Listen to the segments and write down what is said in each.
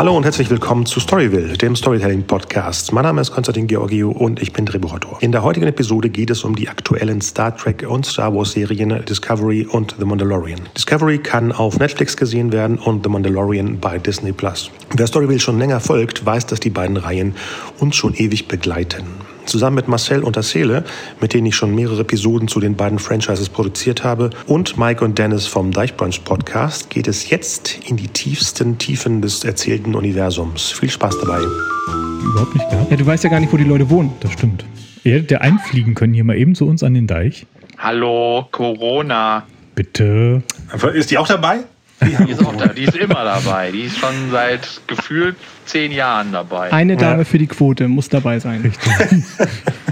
Hallo und herzlich willkommen zu Storyville, dem Storytelling-Podcast. Mein Name ist Konstantin Georgiou und ich bin Drehbuchautor. In der heutigen Episode geht es um die aktuellen Star Trek und Star Wars-Serien Discovery und The Mandalorian. Discovery kann auf Netflix gesehen werden und The Mandalorian bei Disney+. Plus. Wer Storyville schon länger folgt, weiß, dass die beiden Reihen uns schon ewig begleiten. Zusammen mit Marcel und Asele, mit denen ich schon mehrere Episoden zu den beiden Franchises produziert habe, und Mike und Dennis vom Deichbrunch Podcast geht es jetzt in die tiefsten Tiefen des erzählten Universums. Viel Spaß dabei. Überhaupt nicht gehabt. Ja, du weißt ja gar nicht, wo die Leute wohnen. Das stimmt. Ihr hättet ja einfliegen können hier mal eben zu uns an den Deich. Hallo, Corona. Bitte. Ist die auch dabei? Die ist auch da. Die ist immer dabei. Die ist schon seit gefühlt zehn Jahren dabei. Eine Dame ja. für die Quote muss dabei sein. Richtig.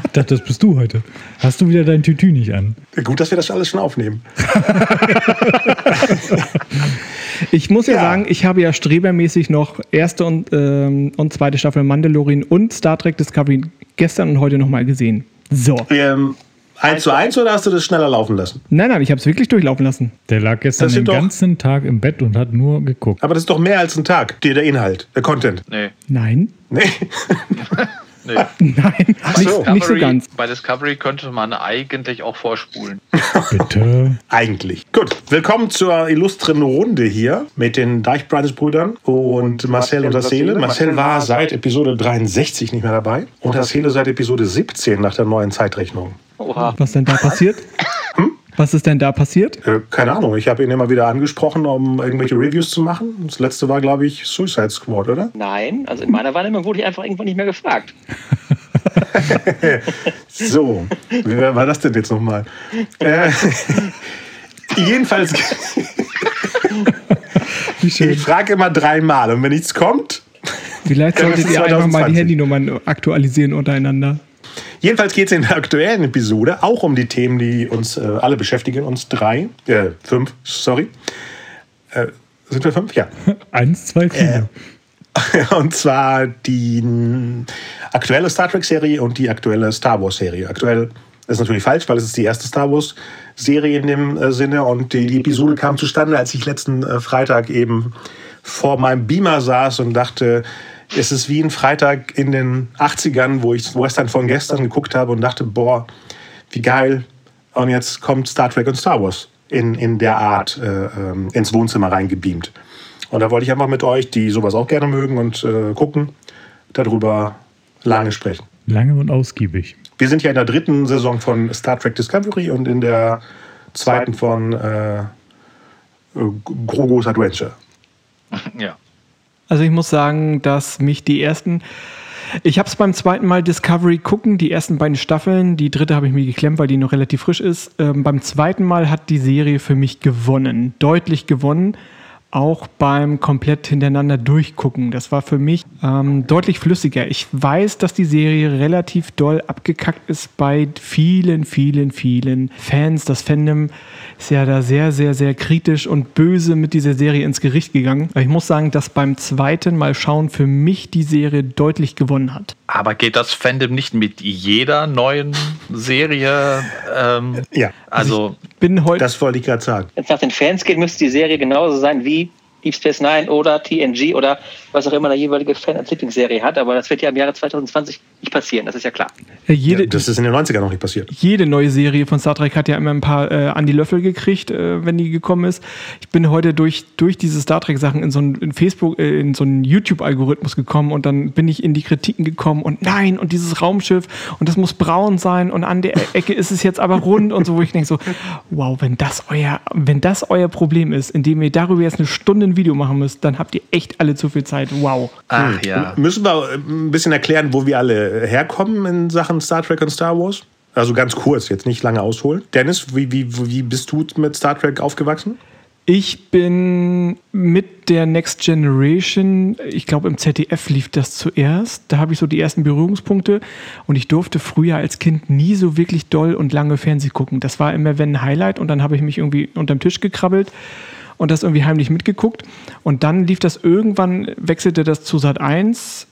ich dachte, das bist du heute. Hast du wieder dein Tütü nicht an? Gut, dass wir das alles schon aufnehmen. ich muss ja, ja, sagen, ich habe ja strebermäßig noch erste und, ähm, und zweite Staffel Mandalorian und Star Trek Discovery gestern und heute nochmal gesehen. So. Ähm, 1 zu 1 oder hast du das schneller laufen lassen? Nein, nein, ich habe es wirklich durchlaufen lassen. Der lag gestern den ganzen Tag im Bett und hat nur geguckt. Aber das ist doch mehr als ein Tag, der, der Inhalt, der Content. Nee. Nein. Nee. nee. Nein, Ach nicht, so. nicht so ganz. Bei Discovery könnte man eigentlich auch vorspulen. Bitte. eigentlich. Gut, willkommen zur illustren Runde hier mit den Deichbreites-Brüdern und Marcel und Marcel Marcel war seit Episode 63 nicht mehr dabei und Marcele seit Episode 17 nach der neuen Zeitrechnung. Oha. Was denn da passiert? Hm? Was ist denn da passiert? Äh, keine Ahnung. Ich habe ihn immer wieder angesprochen, um irgendwelche Reviews zu machen. Das letzte war, glaube ich, Suicide Squad, oder? Nein, also in meiner Wahrnehmung wurde ich einfach irgendwann nicht mehr gefragt. so, wie war das denn jetzt nochmal? Äh, jedenfalls. ich frage immer dreimal und wenn nichts kommt. Vielleicht solltet ihr einfach mal die Handynummern aktualisieren untereinander. Jedenfalls geht es in der aktuellen Episode auch um die Themen, die uns äh, alle beschäftigen, uns drei, äh, fünf, sorry. Äh, sind wir fünf? Ja. Eins, zwei, vier. Äh, und zwar die aktuelle Star Trek-Serie und die aktuelle Star Wars-Serie. Aktuell ist natürlich falsch, weil es ist die erste Star Wars-Serie in dem äh, Sinne und die, Episode kam zustande, als ich letzten äh, Freitag eben vor meinem Beamer saß und dachte, es ist wie ein Freitag in den 80ern, wo ich Western von gestern geguckt habe und dachte, boah, wie geil. Und jetzt kommt Star Trek und Star Wars in, in der Art äh, ähm, ins Wohnzimmer reingebeamt. Und da wollte ich einfach mit euch, die sowas auch gerne mögen und äh, gucken, darüber lange sprechen. Lange und ausgiebig. Wir sind ja in der dritten Saison von Star Trek Discovery und in der zweiten von äh, Grogos Adventure. Ja. Also ich muss sagen, dass mich die ersten ich habe es beim zweiten Mal Discovery gucken, die ersten beiden Staffeln. Die dritte habe ich mir geklemmt, weil die noch relativ frisch ist. Ähm, beim zweiten Mal hat die Serie für mich gewonnen, deutlich gewonnen auch beim komplett hintereinander durchgucken. Das war für mich ähm, deutlich flüssiger. Ich weiß, dass die Serie relativ doll abgekackt ist bei vielen, vielen, vielen Fans. Das Fandom ist ja da sehr, sehr, sehr kritisch und böse mit dieser Serie ins Gericht gegangen. Aber ich muss sagen, dass beim zweiten Mal schauen für mich die Serie deutlich gewonnen hat. Aber geht das Fandom nicht mit jeder neuen Serie? Ähm, ja. Also, ich bin heute. Das wollte ich gerade sagen. Wenn es nach den Fans geht, müsste die Serie genauso sein wie Deep Space Nine oder TNG oder was auch immer der jeweilige Fan als Lieblingsserie hat. Aber das wird ja im Jahre 2020 nicht passieren, das ist ja klar. Ja, jede, ja, das ist in den 90ern noch nicht passiert. Jede neue Serie von Star Trek hat ja immer ein paar äh, an die Löffel gekriegt, äh, wenn die gekommen ist. Ich bin heute durch, durch diese Star Trek-Sachen in so einen Facebook, äh, in so einen YouTube-Algorithmus gekommen und dann bin ich in die Kritiken gekommen und nein, und dieses Raumschiff und das muss braun sein und an der Ecke ist es jetzt aber rund und so, wo ich denke so, wow, wenn das euer, wenn das euer Problem ist, indem ihr darüber jetzt eine Stunde ein Video machen müsst, dann habt ihr echt alle zu viel Zeit. Wow. Wow. Ach ja. Müssen wir ein bisschen erklären, wo wir alle herkommen in Sachen Star Trek und Star Wars? Also ganz kurz, jetzt nicht lange ausholen. Dennis, wie, wie, wie bist du mit Star Trek aufgewachsen? Ich bin mit der Next Generation, ich glaube im ZDF lief das zuerst, da habe ich so die ersten Berührungspunkte und ich durfte früher als Kind nie so wirklich doll und lange Fernseh gucken. Das war immer wenn ein Highlight und dann habe ich mich irgendwie unterm Tisch gekrabbelt und das irgendwie heimlich mitgeguckt. Und dann lief das irgendwann, wechselte das zu Sat 1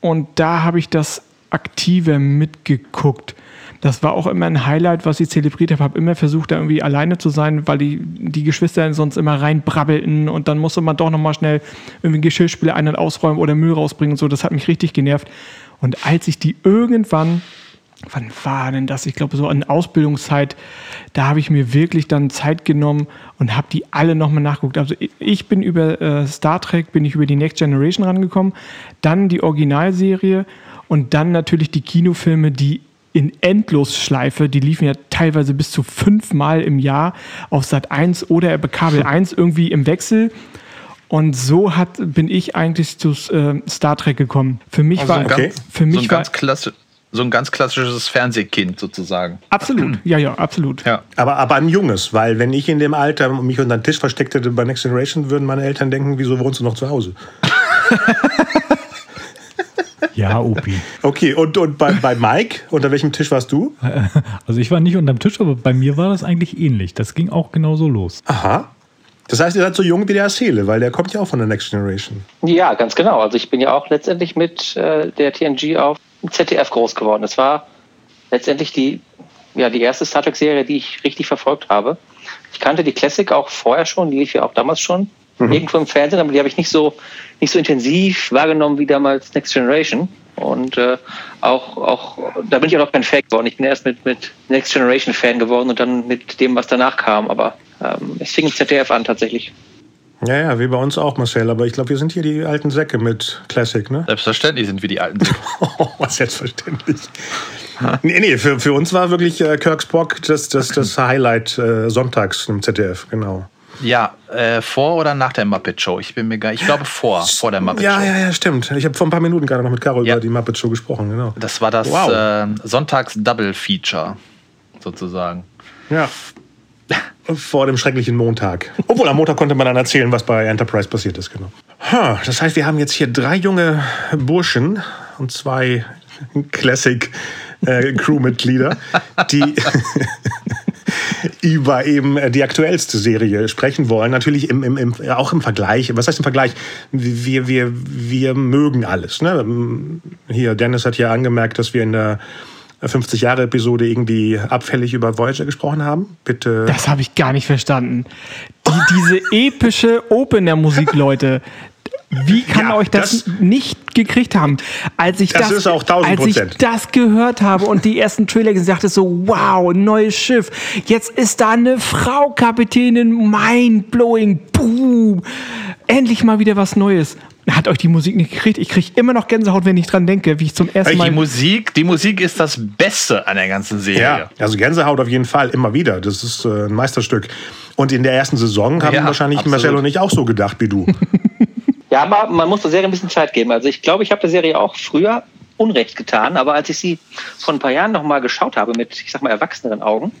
und da habe ich das aktiver mitgeguckt. Das war auch immer ein Highlight, was ich zelebriert habe. Habe immer versucht, da irgendwie alleine zu sein, weil die, die Geschwister sonst immer reinbrabbelten und dann musste man doch nochmal schnell irgendwie Geschirrspüler ein- und ausräumen oder Müll rausbringen und so. Das hat mich richtig genervt. Und als ich die irgendwann wann war denn das? Ich glaube, so an Ausbildungszeit, da habe ich mir wirklich dann Zeit genommen und habe die alle nochmal nachgeguckt. Also ich- bin über äh, Star Trek, bin ich über die Next Generation rangekommen, dann die Originalserie und dann natürlich die Kinofilme, die in Endlosschleife, die liefen ja teilweise bis zu fünfmal im Jahr auf Sat 1 oder bei Kabel 1 irgendwie im Wechsel. Und so hat, bin ich eigentlich zu äh, Star Trek gekommen. Für mich Also war, Okay. ganz, für so, mich ein war ganz klassi- so ein ganz klassisches Fernsehkind sozusagen. absolut, ja, ja, absolut. Ja. Aber, aber ein junges, weil wenn ich in dem Alter mich unter den Tisch versteckt hätte bei Next Generation, würden meine Eltern denken, wieso wohnst du noch zu Hause? Ja, Opi. Okay, und, und bei, bei Mike, unter welchem Tisch warst du? Also ich war nicht unterm Tisch, aber bei mir war das eigentlich ähnlich. Das ging auch genauso los. Aha. Das heißt, ihr seid so jung wie der Seele, weil der kommt ja auch von der Next Generation. Ja, ganz genau. Also ich bin ja auch letztendlich mit äh, der TNG auf dem ZDF groß geworden. Das war letztendlich die, ja, die erste Star Trek-Serie, die ich richtig verfolgt habe. Ich kannte die Classic auch vorher schon, die lief ja auch damals schon irgendwo im Fernsehen, aber die habe ich nicht so, nicht so intensiv wahrgenommen wie damals Next Generation. Und äh, auch, auch, da bin ich auch noch kein Fan geworden. Ich bin erst mit, mit Next Generation Fan geworden und dann mit dem, was danach kam. Aber ähm, es fing im ZDF an tatsächlich. Ja, ja, wie bei uns auch, Marcel. Aber ich glaube, wir sind hier die alten Säcke mit Classic, ne? Selbstverständlich sind wir die Alten. Oh, selbstverständlich. Nee, nee, für, für uns war wirklich äh, Kirk Spock das, das, das Highlight äh, sonntags im ZDF, genau. ja, äh, vor oder nach der Muppet Show? Ich bin mir gar, ich glaube vor, vor der Muppet Ja, Show. ja, ja, stimmt. Ich habe vor ein paar Minuten gerade noch mit Caro Ja. über die Muppet Show gesprochen, genau. Das war das Wow. äh, Sonntags-Double-Feature sozusagen. Ja. Vor dem schrecklichen Montag. Obwohl, am Montag konnte man dann erzählen, was bei Enterprise passiert ist, genau. Das heißt, wir haben jetzt hier drei junge Burschen und zwei Classic-Crewmitglieder, die über eben äh, die aktuellste Serie sprechen wollen. Natürlich im, im, im, auch im Vergleich. Was heißt im Vergleich? Wir, wir, wir mögen alles. Ne? Hier, Dennis hat ja angemerkt, dass wir in der 50-Jahre-Episode irgendwie abfällig über Voyager gesprochen haben. Bitte. Das habe ich gar nicht verstanden. Die, diese epische Opener-Musik, Leute. Wie kann Ja, euch das, das- nicht gekriegt haben? Als ich Das das, ist auch 1000 als ich das gehört habe und die ersten Trailer gesehen dachte so, wow, neues Schiff. Jetzt ist da eine Frau Kapitänin, mind-blowing, boom. Endlich mal wieder was Neues. Hat euch die Musik nicht gekriegt? Ich kriege immer noch Gänsehaut, wenn ich dran denke, wie ich zum ersten Die Mal. Musik, die Musik ist das Beste an der ganzen Serie. Ja, also Gänsehaut auf jeden Fall, immer wieder. Das ist äh, ein Meisterstück. Und in der ersten Saison haben Ja, wahrscheinlich absolut. Marcel und ich auch so gedacht wie du. Ja, aber man muss der Serie ein bisschen Zeit geben. Also ich glaube, ich habe der Serie auch früher Unrecht getan, aber als ich sie vor ein paar Jahren noch mal geschaut habe mit, ich sag mal, erwachseneren Augen,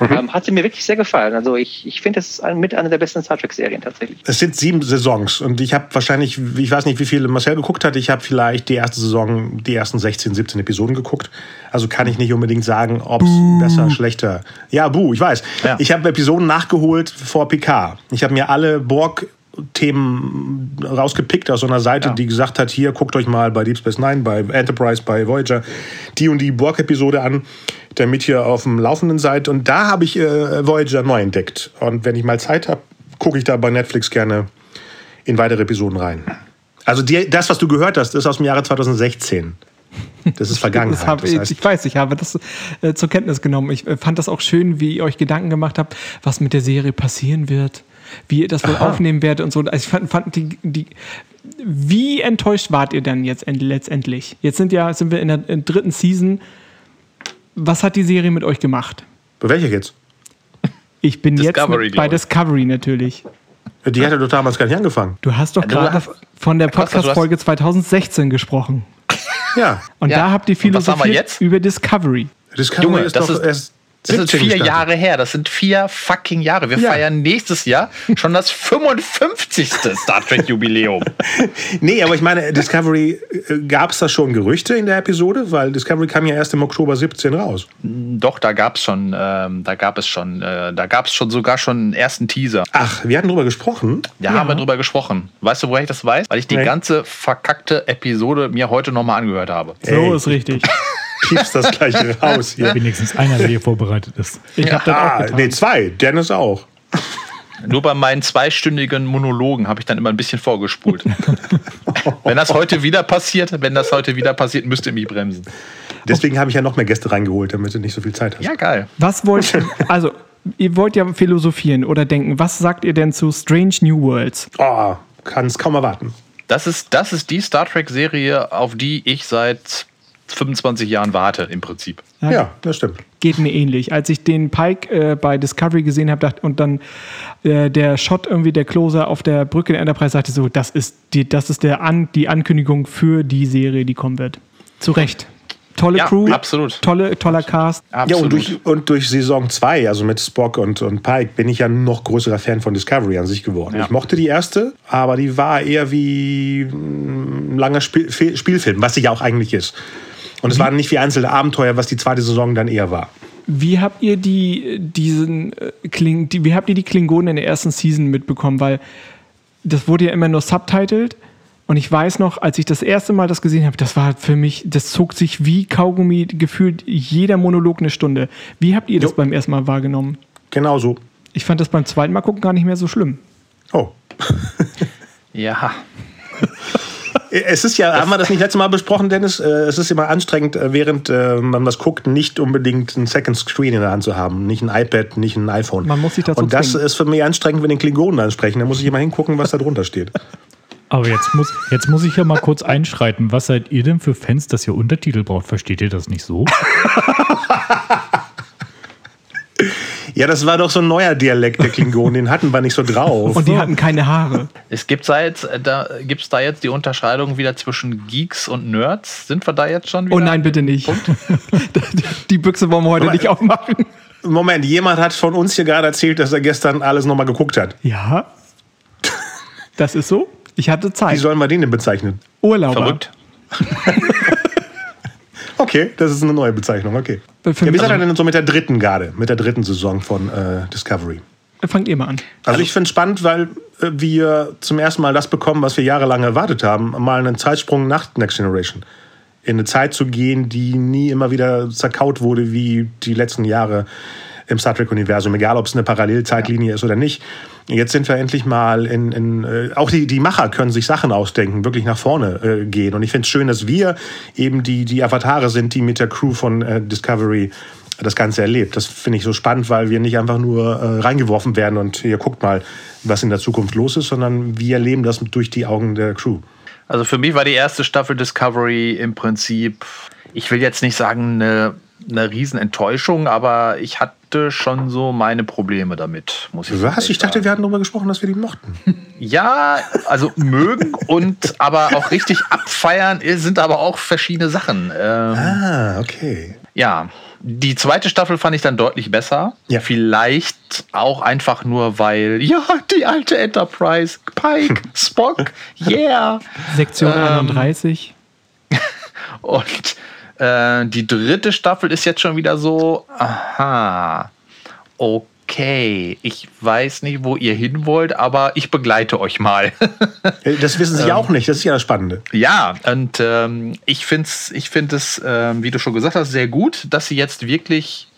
ähm, hat sie mir wirklich sehr gefallen. Also ich, ich finde, es ist ein- mit einer der besten Star Trek-Serien tatsächlich. Es sind sieben Saisons und ich habe wahrscheinlich, ich weiß nicht, wie viele Marcel geguckt hat, ich habe vielleicht die erste Saison, die ersten 16, 17 Episoden geguckt. Also kann ich nicht unbedingt sagen, ob es besser, schlechter. Ja, buh, ich weiß. Ja. Ich habe Episoden nachgeholt vor PK. Ich habe mir alle Borg Themen rausgepickt aus so einer Seite, Ja. die gesagt hat, hier guckt euch mal bei Deep Space Nine, bei Enterprise, bei Voyager die und die Borg-Episode an, damit ihr auf dem Laufenden seid. Und da habe ich äh, Voyager neu entdeckt. Und wenn ich mal Zeit habe, gucke ich da bei Netflix gerne in weitere Episoden rein. Also die, das, was du gehört hast, ist aus dem Jahre 2016. Das ist Vergangenheit. Das hab, Das heißt, ich weiß, ich habe das äh, zur Kenntnis genommen. Ich äh, fand das auch schön, wie ihr euch Gedanken gemacht habt, was mit der Serie passieren wird, wie ihr das wohl Aha. aufnehmen werdet und so. Also ich fand, fand die, die, wie enttäuscht wart ihr denn jetzt end, letztendlich? Jetzt sind ja sind wir in der in der dritten Season. Was hat die Serie mit euch gemacht? welche jetzt? Ich bin Discovery, jetzt mit, bei. Discovery natürlich. Die hatte doch damals gar nicht angefangen. Du hast doch gerade von der hast- Podcast-Folge 2016 gesprochen. Ja. Und Ja. da habt ihr Und was haben wir philosophiert jetzt? über Discovery. Discovery Junge, ist das doch ist- erst Das sind 17 vier Staffeln. Jahre her. Das sind vier fucking Jahre. Wir Ja. feiern nächstes Jahr schon das 55. Star Trek Jubiläum. Nee, aber ich meine, Discovery, gab es da schon Gerüchte in der Episode? Weil Discovery kam ja erst im Oktober 17 raus. Doch, da gab es schon, ähm, da gab es schon, äh, da gab es schon sogar schon einen ersten Teaser. Ach, wir hatten drüber gesprochen. Da haben wir drüber gesprochen. Weißt du, woher ich das weiß? Weil ich die Nee. ganze verkackte Episode mir heute nochmal angehört habe. So Ey. ist richtig. Piepst das gleich raus hier. Wenigstens einer, der hier vorbereitet ist. Ich habe das auch Ah, getan. nee, zwei. Dennis auch. Nur bei meinen zweistündigen Monologen habe ich dann immer ein bisschen vorgespult. wenn das heute wieder passiert, wenn das heute wieder passiert, müsst ihr mich bremsen. Deswegen habe ich ja noch mehr Gäste reingeholt, damit du nicht so viel Zeit hast. Ja, geil. Was wollt ihr, also ihr wollt ja philosophieren oder denken, was sagt ihr denn zu Strange New Worlds? Oh, kann es kaum erwarten. Das ist, das ist die Star Trek-Serie, auf die ich seit 25 Jahren warte, im Prinzip. Ja, das stimmt. Geht mir ähnlich. Als ich den Pike äh, bei Discovery gesehen habe und dann äh, der Shot irgendwie der Closer auf der Brücke der Enterprise sagte so, das ist die, das ist der An, die Ankündigung für die Serie, die kommen wird. Zu Recht. Tolle Ja, Crew, absolut. tolle, toller Cast. Ja, Absolut. und durch, und durch Saison 2, also mit Spock und, und Pike, bin ich ja noch größerer Fan von Discovery an sich geworden. Ja. Ich mochte die erste, aber die war eher wie ein langer Spiel, Spielfilm, was sie ja auch eigentlich ist. Und es waren nicht wie einzelne Abenteuer, was die zweite Saison dann eher war. Wie habt ihr die, diesen, äh, Kling, die, wie habt ihr die Klingonen in der ersten Season mitbekommen? Weil das wurde ja immer nur subtitled. Und ich weiß noch, als ich das erste Mal das gesehen habe, das war für mich, das zog sich wie Kaugummi gefühlt jeder Monolog eine Stunde. Wie habt ihr das Jo. beim ersten Mal wahrgenommen? Genau so. Ich fand das beim zweiten Mal gucken gar nicht mehr so schlimm. Oh. Ja. Es ist ja, haben wir das nicht letztes Mal besprochen, Dennis? Äh, Es ist immer anstrengend, äh, während äh, man was guckt, nicht unbedingt ein Second Screen in der Hand zu haben. Nicht ein iPad, nicht ein iPhone. Man muss sich dazu Und das zwingen. ist für mich anstrengend, wenn den Klingonen ansprechen. Da muss ich immer hingucken, was da drunter steht. Aber jetzt muss, jetzt muss ich ja mal kurz einschreiten. Was seid ihr denn für Fans, dass ihr Untertitel braucht? Versteht ihr das nicht so? Ja, das war doch so ein neuer Dialekt der Klingonen, den hatten wir nicht so drauf. Und die hatten keine Haare. Es gibt da jetzt, äh, da, gibt's da jetzt die Unterscheidung wieder zwischen Geeks und Nerds? Sind wir da jetzt schon wieder? Oh nein, bitte nicht. Die Büchse wollen wir heute nicht aufmachen. Moment, jemand hat von uns hier gerade erzählt, dass er gestern alles nochmal geguckt hat. Ja. Das ist so. Ich hatte Wie Zeit. sollen wir den denn bezeichnen? Urlauber. Verrückt. Okay, das ist eine neue Bezeichnung, okay. Ja, wie seid ihr denn so mit der dritten Garde, mit der dritten Saison von äh, Discovery? fangt ihr mal an. Also ich finde es spannend, weil äh, wir zum ersten Mal das bekommen, was wir jahrelang erwartet haben, mal einen Zeitsprung nach Next Generation. In eine Zeit zu gehen, die nie immer wieder zerkaut wurde wie die letzten Jahre im Star Trek-Universum, egal ob es eine Parallelzeitlinie ist oder nicht. Jetzt sind wir endlich mal in, in äh, auch die, die Macher können sich Sachen ausdenken, wirklich nach vorne äh, gehen. Und ich finde es schön, dass wir eben die, die Avatare sind, die mit der Crew von äh, Discovery das Ganze erlebt. Das finde ich so spannend, weil wir nicht einfach nur äh, reingeworfen werden und ihr guckt mal, was in der Zukunft los ist, sondern wir erleben das durch die Augen der Crew. Also für mich war die erste Staffel Discovery im Prinzip, ich will jetzt nicht sagen eine, eine Riesenenttäuschung, aber ich hatte schon so meine Probleme damit, muss ich Was? Ich dachte, sagen. wir hatten darüber gesprochen, dass wir die mochten. Ja, also mögen und aber auch richtig abfeiern sind aber auch verschiedene Sachen. Ähm, Ah, okay. Ja, die zweite Staffel fand ich dann deutlich besser. Ja. Vielleicht auch einfach nur, weil, ja, die alte Enterprise, Pike, Spock, yeah. Sektion Ähm, 31. Und äh, die dritte Staffel ist jetzt schon wieder so, aha, okay, ich weiß nicht, wo ihr hin wollt, aber ich begleite euch mal. Äh, Das wissen sie ja auch nicht, das ist ja das Spannende. Ja, und ähm, ich finde es, ich find es, ähm, wie du schon gesagt hast, sehr gut, dass sie jetzt wirklich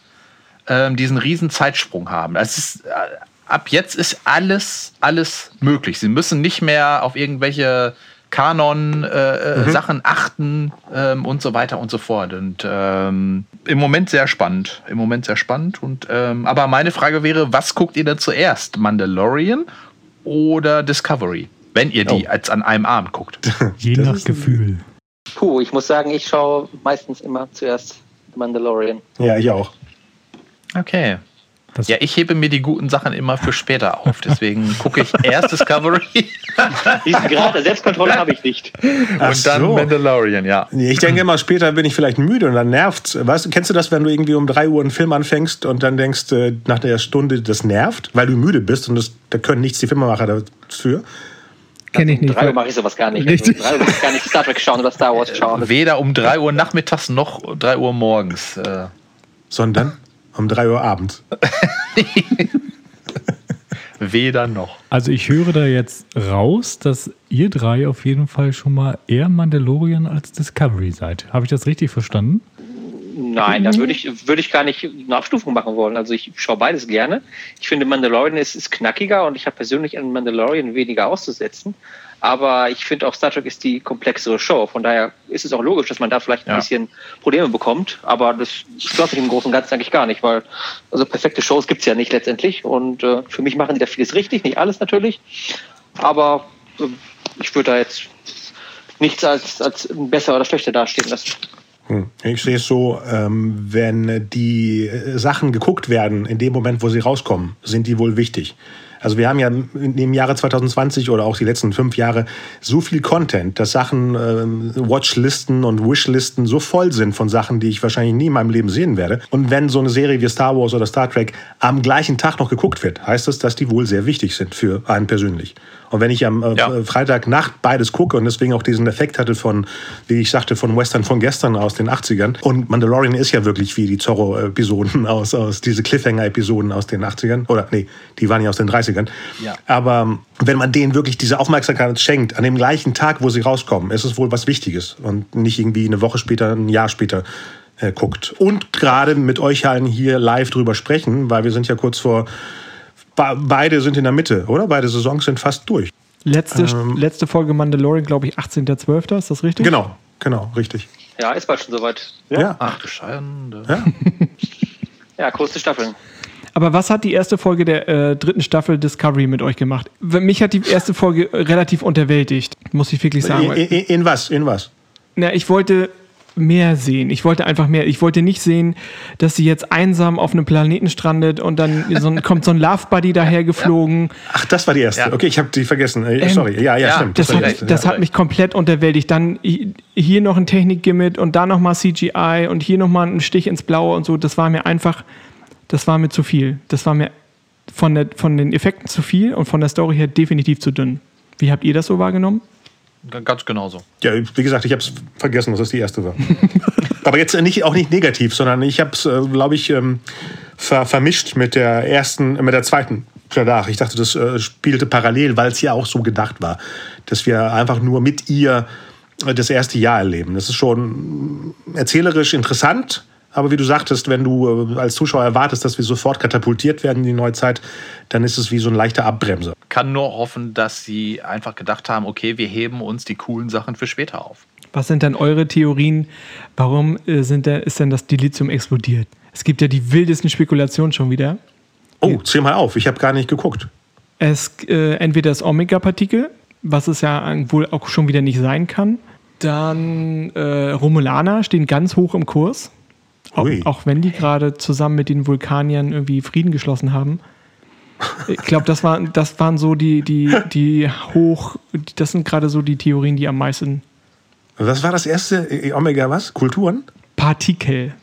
ähm, diesen riesen Zeitsprung haben. Es ist, äh, ab jetzt ist alles, alles möglich. Sie müssen nicht mehr auf irgendwelche Kanon-Sachen achten ähm, und so weiter und so fort. Und ähm, im Moment sehr spannend. Im Moment sehr spannend. Und, ähm, aber meine Frage wäre, was guckt ihr denn zuerst? Mandalorian oder Discovery? Wenn ihr die Oh. als an einem Abend guckt. Je Das nach Gefühl. Puh, ich muss sagen, ich schaue meistens immer zuerst Mandalorian. Ja, ich auch. Okay. Das Ja, ich hebe mir die guten Sachen immer für später auf. Deswegen gucke ich erst Discovery Diesen Grad der Selbstkontrolle habe ich nicht. Ach und dann so. Mandalorian, ja. Ich denke immer, später bin ich vielleicht müde und dann nervt's. Weißt du, kennst du das, wenn du irgendwie um 3 Uhr einen Film anfängst und dann denkst, äh, nach der Stunde, das nervt, weil du müde bist und das, da können nichts die Filmemacher dafür. kenne ich Um nicht. drei Uhr mache ich sowas gar nicht. Richtig. Um drei Uhr will ich gar nicht Star Trek schauen oder Star Wars schauen. Weder um 3 Uhr nachmittags noch 3 Uhr morgens. Äh, Sondern um 3 Uhr abends. weder noch. Also ich höre da jetzt raus, dass ihr drei auf jeden Fall schon mal eher Mandalorian als Discovery seid. Habe ich das richtig verstanden? Nein, da würde ich, würde ich gar nicht eine Abstufung machen wollen. Also ich schaue beides gerne. Ich finde Mandalorian ist, ist knackiger und ich habe persönlich an Mandalorian weniger auszusetzen. Aber ich finde auch Star Trek ist die komplexere Show. Von daher ist es auch logisch, dass man da vielleicht ein Ja. bisschen Probleme bekommt. Aber das stört mich im Großen und Ganzen eigentlich gar nicht, weil also perfekte Shows gibt's ja nicht letztendlich. Und äh, für mich machen die da vieles richtig, nicht alles natürlich. Aber äh, ich würde da jetzt nichts als, als besser oder schlechter dastehen lassen. Hm. Ich sehe es so, ähm, wenn die äh, Sachen geguckt werden, in dem Moment, wo sie rauskommen, sind die wohl wichtig. Also wir haben ja in dem Jahre 2020 oder auch die letzten fünf Jahre so viel Content, dass Sachen, ähm, Watchlisten und Wishlisten so voll sind von Sachen, die ich wahrscheinlich nie in meinem Leben sehen werde. Und wenn so eine Serie wie Star Wars oder Star Trek am gleichen Tag noch geguckt wird, heißt das, dass die wohl sehr wichtig sind für einen persönlich. Und wenn ich am äh, Ja. Freitagnacht beides gucke und deswegen auch diesen Effekt hatte von, wie ich sagte, von Western von gestern aus den 80ern. Und Mandalorian ist ja wirklich wie die Zorro-Episoden aus, aus diese Cliffhanger-Episoden aus den 80ern. Oder nee, die waren ja aus den 30ern. Ja. Aber wenn man denen wirklich diese Aufmerksamkeit schenkt, an dem gleichen Tag, wo sie rauskommen, ist es wohl was Wichtiges. Und nicht irgendwie eine Woche später, ein Jahr später äh, guckt. Und gerade mit euch allen hier live drüber sprechen, weil wir sind ja kurz vor Be- Beide sind in der Mitte, oder? Beide Saisons sind fast durch. Letzte, Ähm. letzte Folge Mandalorian, glaube ich, 18.12. Ist das richtig? Genau, genau, richtig. Ja, ist bald schon soweit. Ja. Ach du Scheiße. Ja. Ja, kurze Staffeln. Aber was hat die erste Folge der äh, dritten Staffel Discovery mit euch gemacht? Mich hat die erste Folge relativ unterwältigt, muss ich wirklich sagen. In, in, in was? In was? Na, ich wollte mehr sehen. Ich wollte einfach mehr. Ich wollte nicht sehen, dass sie jetzt einsam auf einem Planeten strandet und dann so ein, kommt so ein Love Buddy dahergeflogen. Ach, das war die erste. Ja. Okay, ich habe die vergessen. Äh, Ähm, Sorry. Ja, ja, ja, stimmt. Das, die hat, erste, das ja. hat mich komplett unterwältigt. Dann hi- hier noch ein Technikgimmick und da nochmal CGI und hier nochmal ein Stich ins Blaue und so. Das war mir einfach, das war mir zu viel. Das war mir von, der, von den Effekten zu viel und von der Story her definitiv zu dünn. Wie habt ihr das so wahrgenommen? Ganz genauso. Ja, wie gesagt, ich habe es vergessen, dass es die erste war. Aber jetzt nicht, auch nicht negativ, sondern ich habe es, äh, glaube ich, ähm, ver vermischt mit der ersten, mit der zweiten danach. Ich dachte, das äh, spielte parallel, weil es ja auch so gedacht war, dass wir einfach nur mit ihr äh, das erste Jahr erleben. Das ist schon äh, erzählerisch interessant. Aber wie du sagtest, wenn du äh, als Zuschauer erwartest, dass wir sofort katapultiert werden in die neue Zeit, dann ist es wie so ein leichter Abbremser. Kann nur hoffen, dass sie einfach gedacht haben, okay, wir heben uns die coolen Sachen für später auf. Was sind denn eure Theorien? Warum äh, sind da, ist denn das Dilithium explodiert? Es gibt ja die wildesten Spekulationen schon wieder. Oh, zähl mal auf, ich habe gar nicht geguckt. Es äh, entweder das Omega-Partikel, was es ja wohl auch schon wieder nicht sein kann. Dann äh, Romulaner stehen ganz hoch im Kurs. Auch, auch wenn die gerade zusammen mit den Vulkaniern irgendwie Frieden geschlossen haben. Ich glaube, das, war, das waren so die, die, die hoch, das sind gerade so die Theorien, die am meisten Was war das erste? Omega was? Kulturen? Partikel.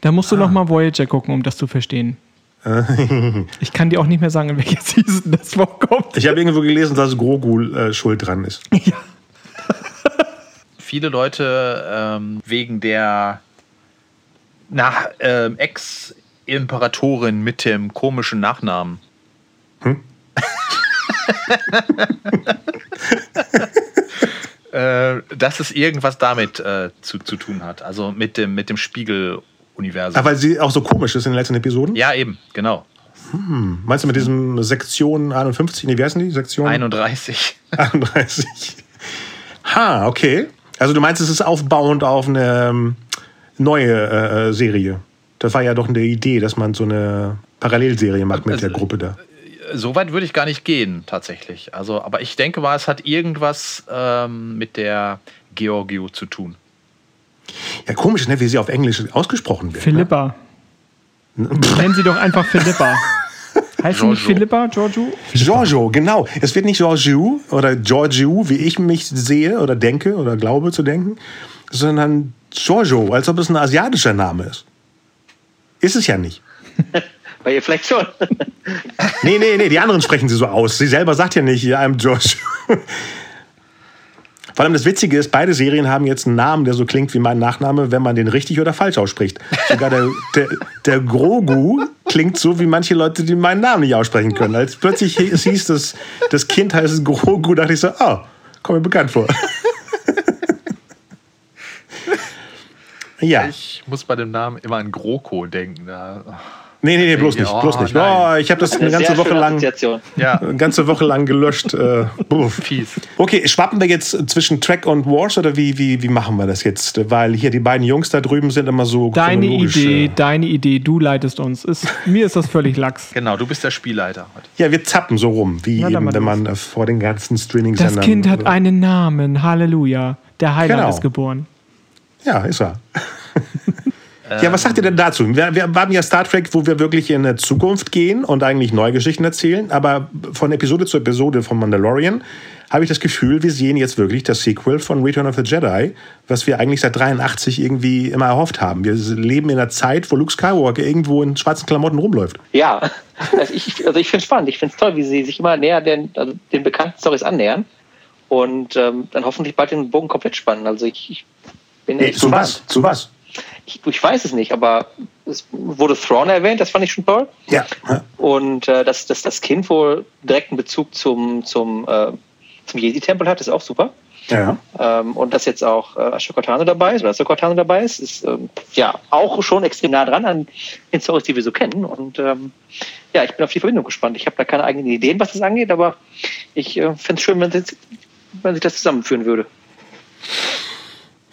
Da musst du noch mal Voyager gucken, um das zu verstehen. Ich kann dir auch nicht mehr sagen, in welcher Season das vorkommt. Ich habe irgendwo gelesen, dass Grogul äh, schuld dran ist. Viele Leute ähm, wegen der nach ähm, Ex-Imperatorin mit dem komischen Nachnamen. äh, dass es irgendwas damit äh, zu, zu tun hat. Also mit dem, mit dem Spiegel-Universum. Ah, weil sie auch so komisch ist in den letzten Episoden? Ja, eben, genau. Meinst du mit diesem Sektion 51? Nee, wie heißen die? Sektion 31. 31. Ha, okay. Also du meinst, es ist aufbauend auf eine ähm, neue äh, Serie. Das war ja doch eine Idee, dass man so eine Parallelserie macht mit der Also, Gruppe da. So weit würde ich gar nicht gehen, tatsächlich. Also, aber ich denke mal, es hat irgendwas ähm, mit der Georgio zu tun. Ja, komisch, ne, wie sie auf Englisch ausgesprochen wird. Ne? Philippa. Nennen Sie doch einfach Philippa. Heißt sie nicht Giorgio. Philippa, Giorgio? Giorgio, genau. Es wird nicht Giorgio oder Giorgio, wie ich mich sehe oder denke oder glaube zu denken, sondern Giorgio, als ob es ein asiatischer Name ist. Ist es ja nicht. Bei ihr vielleicht schon. Nee, nee, nee, die anderen sprechen sie so aus. Sie selber sagt ja nicht, I'm Giorgio. Vor allem das Witzige ist, beide Serien haben jetzt einen Namen, der so klingt wie mein Nachname, wenn man den richtig oder falsch ausspricht. Sogar der, der, der Grogu klingt so wie manche Leute, die meinen Namen nicht aussprechen können. Als plötzlich hieß, das, das Kind heißt Grogu, dachte ich so, oh, kommt mir bekannt vor. Ja. Ich muss bei dem Namen immer an GroKo denken. Da, Nee, nee, nee, bloß nicht, bloß nicht. nein. Oh, ich habe das eine Eine ganze Woche lang, ja, eine ganze Woche lang gelöscht. Äh, fies. Okay, schwappen wir jetzt zwischen Track und Wars oder wie, wie, wie machen wir das jetzt? Weil hier die beiden Jungs da drüben sind immer so Deine Idee, äh, deine Idee, du leitest uns. Ist, mir ist das völlig lax. Genau, du bist der Spielleiter heute. Ja, wir zappen so rum, wie Na, eben, wenn man äh, vor den ganzen Streaming-Sendern... Das Kind hat äh, einen Namen. Halleluja. Der Heiland Genau. ist geboren. Ja, ist er. ja, was sagt ihr denn dazu? Wir, wir haben ja Star Trek, wo wir wirklich in eine Zukunft gehen und eigentlich neue Geschichten erzählen, aber von Episode zu Episode von Mandalorian habe ich das Gefühl, wir sehen jetzt wirklich das Sequel von Return of the Jedi, was wir eigentlich seit 83 irgendwie immer erhofft haben. Wir leben in einer Zeit, wo Luke Skywalker irgendwo in schwarzen Klamotten rumläuft. Ja, also ich, also ich finde es spannend. Ich finde es toll, wie sie sich immer näher den, also den bekannten Stories annähern und ähm, dann hoffentlich bald den Bogen komplett spannen. Also ich, ich bin echt zu was? Zu was? Ich, ich weiß es nicht, aber es wurde Thrawn erwähnt, das fand ich schon toll. Ja. Und äh, dass, dass das Kind wohl direkten Bezug zum, zum, äh, zum Jedi-Tempel hat, ist auch super. Ja. Ähm, und dass jetzt auch äh, Ashoka Tano dabei ist, oder Tano dabei ist, ist ähm, ja auch schon extrem nah dran an den Stories, die wir so kennen. Und ähm, ja, ich bin auf die Verbindung gespannt. Ich habe da keine eigenen Ideen, was das angeht, aber ich äh, fände es schön, wenn, das- wenn sich das zusammenführen würde.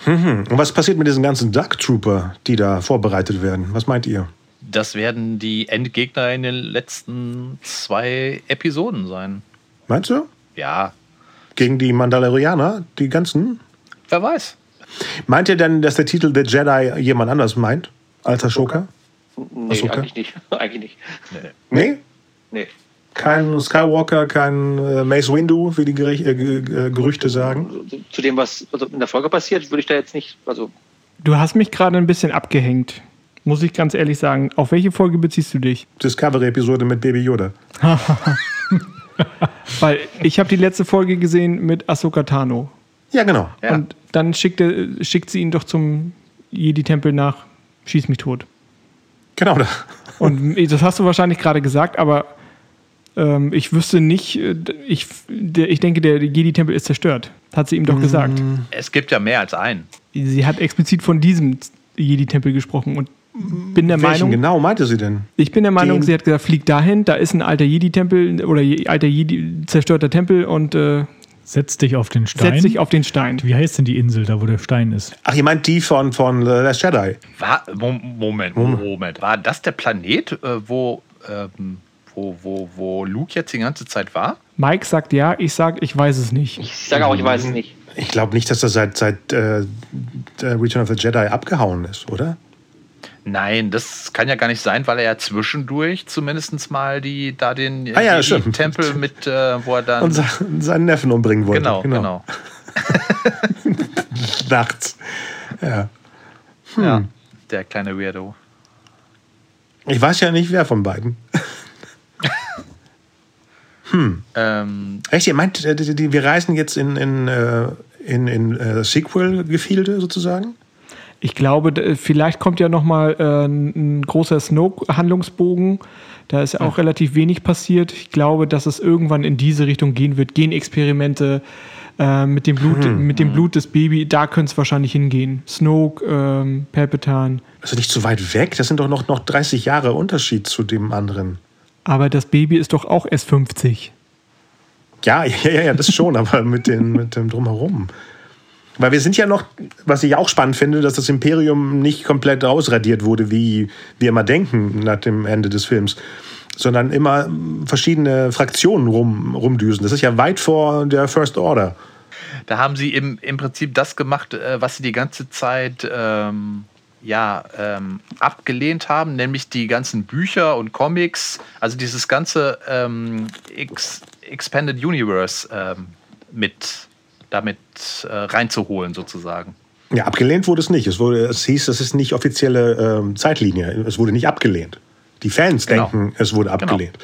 Und was passiert mit diesen ganzen Dark Trooper, die da vorbereitet werden? Was meint ihr? Das werden die Endgegner in den letzten zwei Episoden sein. Meinst du? Ja, Gegen die Mandalorianer, die ganzen? wer weiß. Meint ihr denn, dass der Titel The Jedi jemand anders meint als Ashoka? Nee, Ahsoka? eigentlich nicht. eigentlich nicht. Nee? Nee. Kein Skywalker, kein äh, Mace Windu, wie die Gericht, äh, äh, Gerüchte sagen. Also, zu dem, was also in der Folge passiert, würde ich da jetzt nicht. Also, Du hast mich gerade ein bisschen abgehängt. Muss ich ganz ehrlich sagen. Auf welche Folge beziehst du dich? Discovery-Episode mit Baby Yoda. Weil ich habe die letzte Folge gesehen mit Ahsoka Tano. Ja, genau. Ja. Und dann schickt, er, schickt sie ihn doch zum Jedi-Tempel nach Schieß mich tot. Genau. Und das hast du wahrscheinlich gerade gesagt, aber ähm, ich wüsste nicht, äh, ich, der, ich denke, der Jedi-Tempel ist zerstört. Hat sie ihm doch gesagt. Es gibt ja mehr als einen. Sie hat explizit von diesem Jedi-Tempel gesprochen und bin der Welchen Meinung, genau meinte sie denn? ich bin der Meinung, Den- sie hat gesagt, flieg dahin, da ist ein alter Jedi-Tempel oder alter Jedi zerstörter Tempel und äh, Setz dich auf den Stein. setz dich auf den Stein. Wie heißt denn die Insel, da wo der Stein ist? Ach, ihr meint die von, von The Last Jedi. War, Mo- Moment, Moment. War das der Planet, äh, wo, ähm, wo, wo, wo Luke jetzt die ganze Zeit war? Mike sagt ja, ich sag, ich weiß es nicht. ich sage auch, ich weiß es nicht. Ich glaube nicht, dass das seit, seit äh, Return of the Jedi abgehauen ist, oder? Nein, das kann ja gar nicht sein, weil er ja zwischendurch zumindest mal die, da den Ah ja, stimmt. Tempel mit, äh, wo er dann. Und se- seinen Neffen umbringen wollte. genau, genau. Nachts. Ja. Ja, der kleine Weirdo. Ich weiß ja nicht, wer von beiden. Ähm, Echt, ihr meint, äh, die, die, wir reisen jetzt in, in, äh, in, in äh, Sequel-Gefilde sozusagen? Ich glaube, vielleicht kommt ja noch mal äh, ein großer Snoke-Handlungsbogen. Da ist ja auch relativ wenig passiert. Ich glaube, dass es irgendwann in diese Richtung gehen wird. Genexperimente äh, mit, dem Blut, mit dem Blut des Babys, da könnte es wahrscheinlich hingehen. Snoke, ähm, Palpatine. Also nicht so weit weg. Das sind doch noch, noch 30 Jahre Unterschied zu dem anderen. Aber das Baby ist doch auch erst 50. Ja, ja, ja, ja das schon, aber mit, den, mit dem Drumherum. Weil wir sind ja noch, was ich auch spannend finde, dass das Imperium nicht komplett ausradiert wurde, wie wir immer denken nach dem Ende des Films, sondern immer verschiedene Fraktionen rum, rumdüsen. Das ist ja weit vor der First Order. da haben sie im, im Prinzip das gemacht, äh, was sie die ganze Zeit ähm, ja ähm, abgelehnt haben, nämlich die ganzen Bücher und Comics, also dieses ganze ähm, Ex Expanded Universe ähm, mit damit äh, reinzuholen, sozusagen. Ja, abgelehnt wurde es nicht. Es, wurde, es hieß, das ist nicht offizielle ähm, Zeitlinie. Es wurde nicht abgelehnt. Die Fans Genau. denken, es wurde Genau. abgelehnt.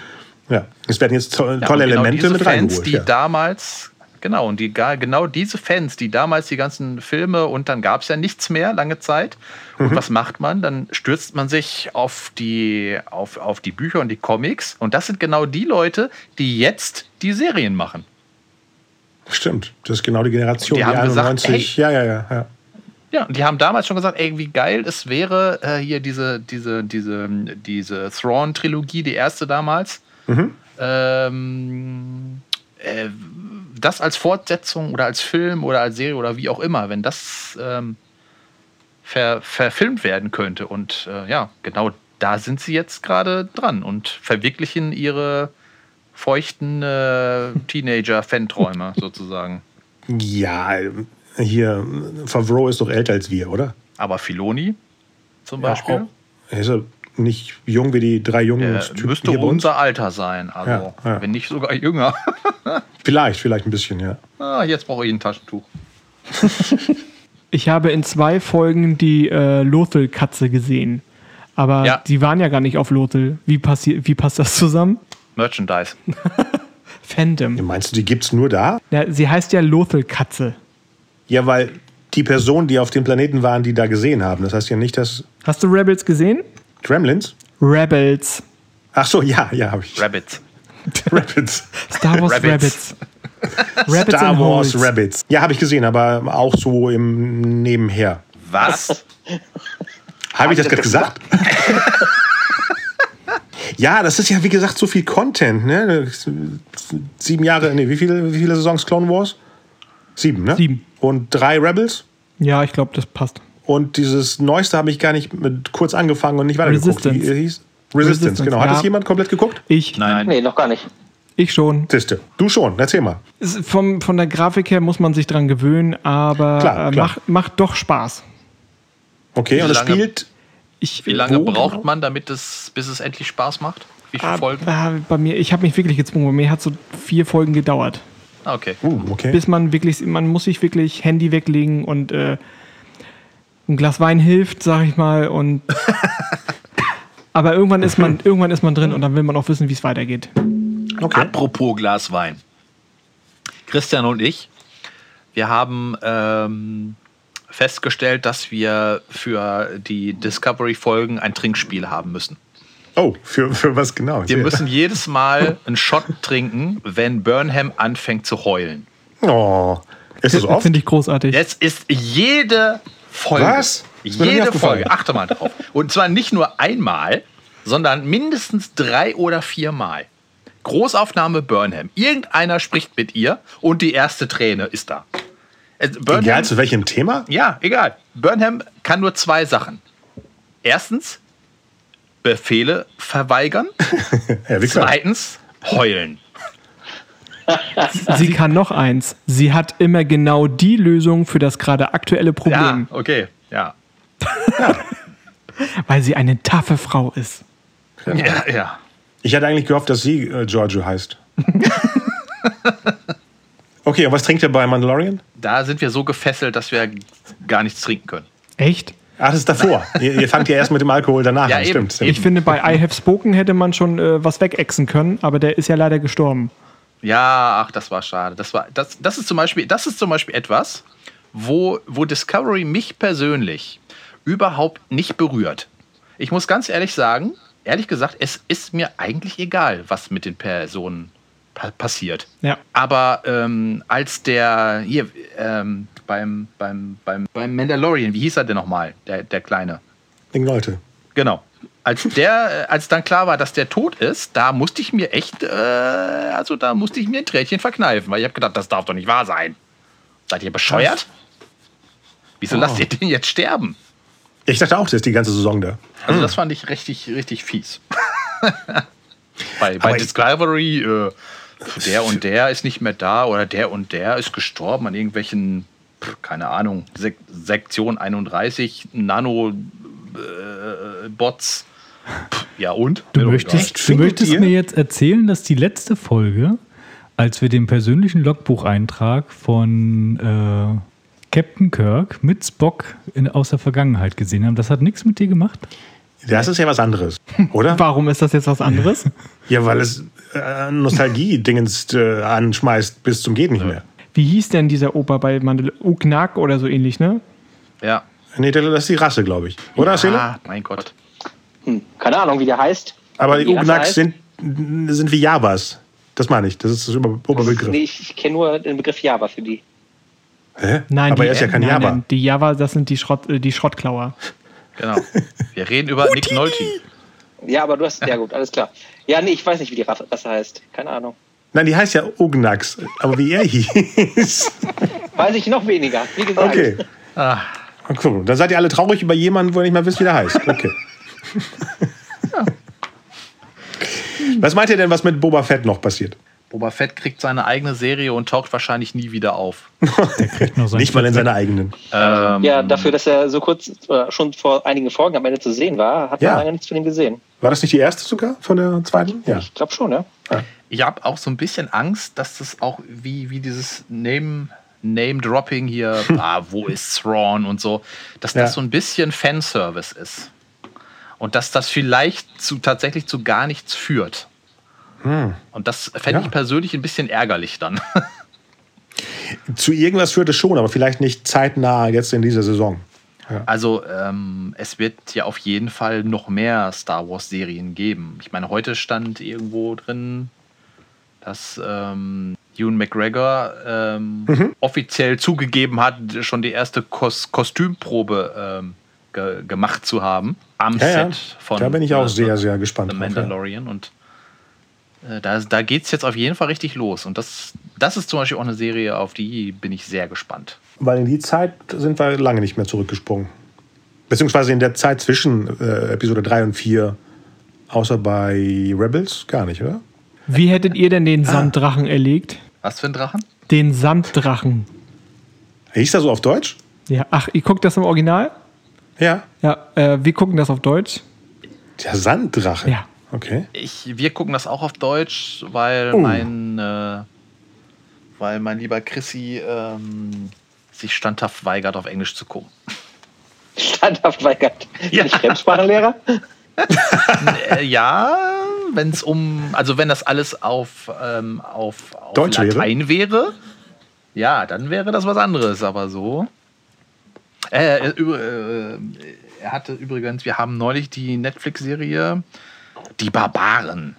Ja, es werden jetzt to Ja, tolle genau Elemente mit Fans, reingeholt. die Ja. damals, genau, und die genau diese Fans, die damals die ganzen Filme und dann gab es ja nichts mehr lange Zeit. Mhm. Und was macht man? Dann stürzt man sich auf die, auf, auf die Bücher und die Comics. Und das sind genau die Leute, die jetzt die Serien machen. Stimmt, das ist genau die Generation, Die die, haben gesagt, 91. ja, ja, ja, ja. Ja, und die haben damals schon gesagt, ey, wie geil es wäre, äh, hier diese, diese, diese, diese Thrawn-Trilogie, die erste damals, Mhm. ähm, äh, das als Fortsetzung oder als Film oder als Serie oder wie auch immer, wenn das ähm, ver, verfilmt werden könnte. Und äh, ja, genau da sind sie jetzt gerade dran und verwirklichen ihre feuchten äh, Teenager-Fanträume sozusagen. Ja, hier, Favreau ist doch älter als wir, oder? Aber Filoni zum Beispiel. Ja, auch. Nicht jung wie die drei jungen Der Typen müsste hier bei uns? unser Alter sein, also Ja, ja. wenn nicht sogar jünger. Vielleicht, vielleicht ein bisschen, ja. ah, jetzt brauche ich ein Taschentuch. Ich habe in zwei Folgen die äh, Lothal-Katze gesehen. Aber Ja. die waren ja gar nicht auf Lothal. Wie, passi- wie passt das zusammen? Merchandise. Fandom. Meinst du, die gibt's nur da? Ja, sie heißt ja Lothal-Katze. Ja, weil die Personen, die auf dem Planeten waren, die da gesehen haben. Das heißt ja nicht, dass Hast du Rebels gesehen? Gremlins? Rebels. Ach so, ja, ja, habe ich. Rabbits. Rabbits. Star Wars Rabbits. Rabbits. Star Wars. Rabbits. Ja, habe ich gesehen, aber auch so im Nebenher. Was? Habe ich das gerade gesagt? ja, das ist ja wie gesagt so viel Content, ne? Sieben Jahre, nee, wie viele, wie viele Saisons Clone Wars? Sieben, ne? Sieben. Und drei Rebels. Ja, ich glaube, das passt. Und dieses Neueste habe ich gar nicht mit kurz angefangen und nicht weitergeguckt. Resistance. Wie hieß? Resistance, Resistance, genau. Hat ja. das jemand komplett geguckt? Ich, Nein. Nee, noch gar nicht. ich schon. Siste. Du schon, erzähl mal. Es- Vom, von der Grafik her muss man sich dran gewöhnen, aber Klar, äh, klar. Macht, macht doch Spaß. Okay, Wie und es lange- spielt. Ich, Wie lange braucht genau? man, damit es, bis es endlich Spaß macht? Wie viele Ah, Folgen? ah, bei mir, ich habe mich wirklich gezwungen. Bei mir hat so vier Folgen gedauert. Ah, okay. Uh, okay. Bis man wirklich, man muss sich wirklich Handy weglegen und äh, ein Glas Wein hilft, sag ich mal. Und aber irgendwann ist man, irgendwann ist man drin und dann will man auch wissen, wie es weitergeht. okay. Apropos Glas Wein. Christian und ich, wir haben ähm, festgestellt, dass wir für die Discovery-Folgen ein Trinkspiel haben müssen. Oh, für, für was genau? Wir müssen jedes Mal einen Shot trinken, wenn Burnham anfängt zu heulen. Oh, ist das oft? Finde ich großartig. Jetzt ist jede Folge. Was? Jede. Folge. Achte mal drauf. Und zwar nicht nur einmal, sondern mindestens drei oder viermal. Großaufnahme Burnham. Irgendeiner spricht mit ihr und die erste Träne ist da. Äh, Burnham, Egal zu welchem Thema? ja, egal. Burnham kann nur zwei Sachen. Erstens, Befehle verweigern. Ja. Zweitens, heulen. Sie kann noch eins. Sie hat immer genau die Lösung für das gerade aktuelle Ja, Problem, okay. Ja. weil sie eine taffe Frau ist. Ja, ja. Ich hatte eigentlich gehofft, dass sie äh, Giorgio heißt. okay, und was trinkt ihr bei Mandalorian? Da sind wir so gefesselt, dass wir gar nichts trinken können. Echt? Ach, das ist davor. ihr, ihr fangt ja erst mit dem Alkohol danach Ja, an. Stimmt. stimmt. Ich finde, bei I Have Spoken hätte man schon äh, was wegexen können, aber der ist ja leider gestorben. Ja, ach, das war schade. Das, war, das, das, ist, zum Beispiel, das ist zum Beispiel etwas, wo, wo Discovery mich persönlich überhaupt nicht berührt. Ich muss ganz ehrlich sagen, ehrlich gesagt, es ist mir eigentlich egal, was mit den Personen pa passiert. Ja. Aber ähm, als der hier ähm, beim, beim, beim, beim Mandalorian, wie hieß er denn nochmal, der, der Kleine? Ding Leute. Genau. Als der, äh, als dann klar war, dass der tot ist, da musste ich mir echt, äh, also da musste ich mir ein Tränchen verkneifen, weil ich habe gedacht, das darf doch nicht wahr sein. Seid ihr bescheuert? Wieso Oh. lasst ihr den jetzt sterben? Ich dachte auch, der ist die ganze Saison da. Also das fand ich richtig, richtig fies. bei bei Discovery, äh, der und der ist nicht mehr da oder der und der ist gestorben an irgendwelchen, keine Ahnung, Sek Sektion 31, Nano Logbuch-Bots. Ja und? Du Mir möchtest, du möchtest mir jetzt erzählen, dass die letzte Folge, als wir den persönlichen Logbucheintrag von äh, Captain Kirk mit Spock in, aus der Vergangenheit gesehen haben, das hat nichts mit dir gemacht? Das ist ja was anderes, oder? Warum ist das jetzt was anderes? Ja, weil es äh, Nostalgie-Dingens äh, anschmeißt bis zum geht nicht mehr. Wie hieß denn dieser Opa bei Mandel Uknak oder so ähnlich, ne? Ja. Nee, das ist die Rasse, glaube ich. Oder, Seele? Ah, mein Gott. Hm, keine Ahnung, wie der heißt. Aber die heißt. sind, sind wie Javas. Das meine ich. Das ist das Ober- Oberbegriff. Nee, ich, ich kenne nur den Begriff Java für die. Hä? Nein, Aber die, er ist ja kein nein, Java. nein, die Java, das sind die, Schrott, äh, die Schrottklauer. Genau. Wir reden über Nick Nolte. Ja, aber du hast. Ja, gut, alles klar. Ja, nee, ich weiß nicht, wie die Rasse heißt. Keine Ahnung. Nein, die heißt ja Ugnaks. Aber wie er hieß. Weiß ich noch weniger. Wie gesagt. Okay. Ah, gucken. Dann seid ihr alle traurig über jemanden, wo ihr nicht mal wisst, wie der heißt. Okay. Was meint ihr denn, was mit Boba Fett noch passiert? Boba Fett kriegt seine eigene Serie und taucht wahrscheinlich nie wieder auf. Der kriegt sein Nicht mal in seiner eigenen. Ähm, Ja, dafür, dass er so kurz äh, schon vor einigen Folgen am Ende zu sehen war, hat Ja. man lange nichts von ihm gesehen. War das nicht die erste sogar von der zweiten? Ja. Ich glaube schon, ja. Ich habe auch so ein bisschen Angst, dass das auch wie, wie dieses Name, Name-Dropping hier, ah, wo ist Thrawn und so, dass Ja. das so ein bisschen Fanservice ist. Und dass das vielleicht zu, tatsächlich zu gar nichts führt. Und das fände Ja. ich persönlich ein bisschen ärgerlich dann. Zu irgendwas führt es schon, aber vielleicht nicht zeitnah jetzt in dieser Saison. Also ähm, es wird ja auf jeden Fall noch mehr Star Wars-Serien geben. Ich meine, heute stand irgendwo drin, dass ähm, Ewan McGregor ähm, Mhm. offiziell zugegeben hat, schon die erste Kos Kostümprobe ähm, ge gemacht zu haben am Ja, ja. Set von Da bin ich auch äh, sehr, sehr gespannt The drauf, ja. Mandalorian. Und äh, da, da geht es jetzt auf jeden Fall richtig los. Und das, das ist zum Beispiel auch eine Serie, auf die bin ich sehr gespannt. Weil in die Zeit sind wir lange nicht mehr zurückgesprungen. Beziehungsweise in der Zeit zwischen äh, Episode 3 und 4, außer bei Rebels, gar nicht, oder? Wie hättet ihr denn Ah. den Sanddrachen erlegt? Was für ein Drachen? Den Sanddrachen. Hieß das so auf Deutsch? Ja, ach, ihr guckt das im Original? Ja. Ja, äh, wir gucken das auf Deutsch. Der Sanddrache. Ja. Okay. Ich, wir gucken das auch auf Deutsch, weil Oh. mein, äh, weil mein lieber Chrissy ähm, sich standhaft weigert, auf Englisch zu gucken. Standhaft weigert. Ja. Bin ich Fremdsprachenlehrer? äh, ja, wenn es um, also wenn das alles auf, ähm, auf, auf Deutsch wäre? Latein wäre. ja, dann wäre das was anderes, aber so. Äh, äh, über- äh, er hatte übrigens, wir haben neulich die Netflix-Serie Die Barbaren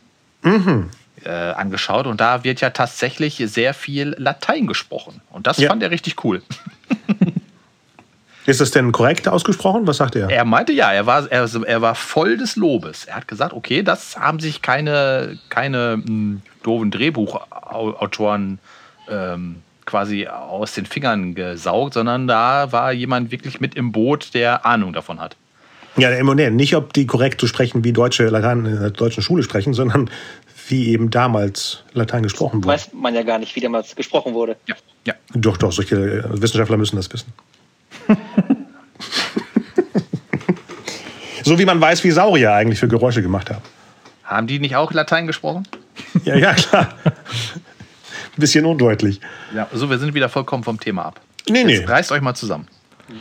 äh, angeschaut und da wird ja tatsächlich sehr viel Latein gesprochen. Und das Ja. fand er richtig cool. Ist das denn korrekt ausgesprochen? Was sagt er? Er meinte ja, er war, er, er war voll des Lobes. Er hat gesagt, okay, das haben sich keine, keine mh, doofen Drehbuchautoren ähm, quasi aus den Fingern gesaugt, sondern da war jemand wirklich mit im Boot, der Ahnung davon hat. Ja, nee, nicht, ob die korrekt so sprechen, wie Deutsche Latein in der deutschen Schule sprechen, sondern wie eben damals Latein gesprochen wurde. Weiß man ja gar nicht, wie damals gesprochen wurde. Ja. ja. Doch, doch, solche äh, Wissenschaftler müssen das wissen. so wie man weiß, wie Saurier eigentlich für Geräusche gemacht haben. Haben die nicht auch Latein gesprochen? Ja, ja, klar. Ein bisschen undeutlich. Ja. So, wir sind wieder vollkommen vom Thema ab. Nee, nee. Jetzt reißt euch mal zusammen.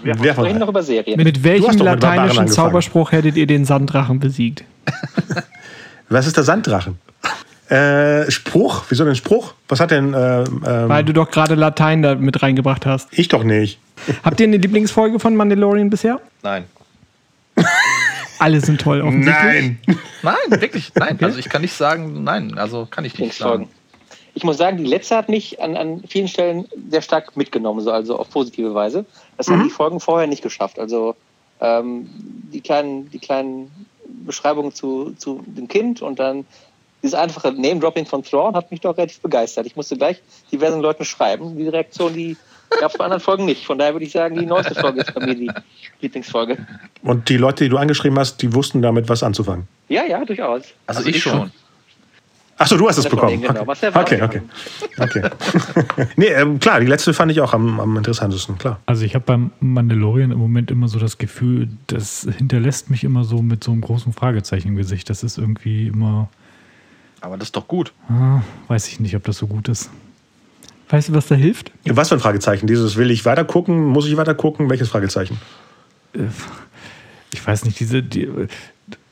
Wir Wer sprechen noch über Serien. Mit welchem mit Barbaren lateinischen. Zauberspruch hättet ihr den Sanddrachen besiegt? Was ist der Sanddrachen? Äh, Spruch? Wieso denn Spruch? Was hat denn. Äh, ähm, Weil du doch gerade Latein da mit reingebracht hast. ich doch nicht. Habt ihr eine Lieblingsfolge von Mandalorian bisher? Nein. Alle sind toll, offensichtlich. Nein. Nein, wirklich, nein. Also ich kann nicht sagen, nein, also kann ich nicht sagen. Ich muss sagen, die letzte hat mich an, an vielen Stellen sehr stark mitgenommen, so, also auf positive Weise. Das haben die Folgen vorher nicht geschafft. Also ähm, die, kleinen, die kleinen Beschreibungen zu, zu dem Kind und dann dieses einfache Name-Dropping von Thrawn hat mich doch relativ begeistert. Ich musste gleich diversen Leuten schreiben. Die Reaktion, die gab es bei anderen Folgen nicht. Von daher würde ich sagen, die neueste Folge ist bei mir die Lieblingsfolge. Und die Leute, die du angeschrieben hast, die wussten damit was anzufangen. Ja, ja, durchaus. Also, ich schon. Achso, du hast es bekommen. Genau. Okay, okay. okay. okay. nee, ähm, klar, die letzte fand ich auch am, am interessantesten, klar. Also ich habe beim Mandalorian im Moment immer so das Gefühl, das hinterlässt mich immer so mit so einem großen Fragezeichen im Gesicht. Das ist irgendwie immer, Aber das ist doch gut. ah, weiß ich nicht, ob das so gut ist. Weißt du, was da hilft? Was für ein Fragezeichen? Dieses will ich weiter gucken, muss ich weiter gucken? Welches Fragezeichen? Ich weiß nicht, diese, die,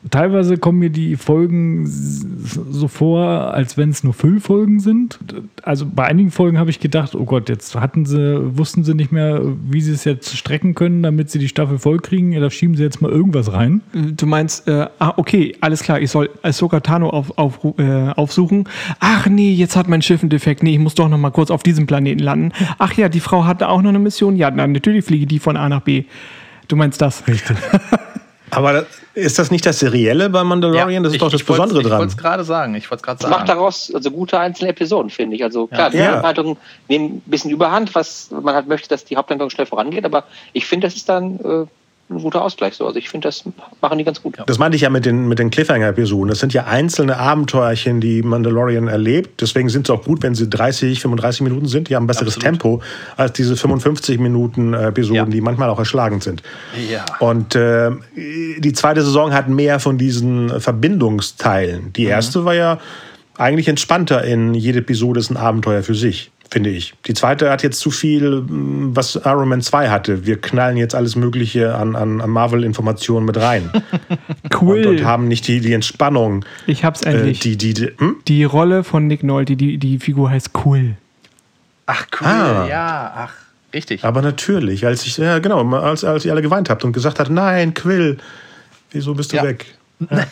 teilweise kommen mir die Folgen so vor, als wenn es nur Füllfolgen sind. Also bei einigen Folgen habe ich gedacht, oh Gott, jetzt hatten sie, wussten sie nicht mehr, wie sie es jetzt strecken können, damit sie die Staffel voll kriegen. Ja, da schieben sie jetzt mal irgendwas rein. Du meinst, äh, ah, okay, alles klar, ich soll Ahsoka Tano auf, auf, äh, aufsuchen. Ach nee, jetzt hat mein Schiff einen Defekt. Nee, ich muss doch noch mal kurz auf diesem Planeten landen. Ach ja, die Frau hatte auch noch eine Mission. Ja, na, natürlich fliege die von A nach B. Du meinst das? Richtig. Aber ist das nicht das Serielle bei Mandalorian? das ist ich- doch das ich Besondere Ich dran. wollte es gerade sagen. Ich wollte es gerade Das macht sagen. daraus also gute einzelne Episoden, finde ich. Also klar, die Ja. Handlungen nehmen ein bisschen überhand, was man halt möchte, dass die Haupthandlung schnell vorangeht, aber ich finde, das ist dann äh, ein guter Ausgleich so. Also ich finde, das machen die ganz gut. Das meinte ich ja mit den, mit den Cliffhanger-Episoden. Das sind ja einzelne Abenteuerchen, die Mandalorian erlebt. Deswegen sind es auch gut, wenn sie 30, 35 Minuten sind. Die haben ein besseres Absolut. Tempo als diese 55 Minuten äh, Episoden, Ja. die manchmal auch erschlagend sind. Ja. Und äh, die zweite Saison hat mehr von diesen Verbindungsteilen. Die erste war ja eigentlich entspannter in jede Episode ist ein Abenteuer für sich, finde ich. Die zweite hat jetzt zu viel, mh, was Iron Man 2 hatte. Wir knallen jetzt alles Mögliche an, an, an Marvel-Informationen mit rein. Cool. Und, und haben nicht die, die Entspannung, ich hab's äh, endlich. die, die, die hm? die Rolle von Nick Nolte, die, die Figur heißt Cool. Ach, cool. Ah. Ja, ach, richtig. Aber natürlich, als ich, ja genau, als, als ihr alle geweint habt und gesagt habt, nein, Quill, wieso bist du Ja. weg? Ja.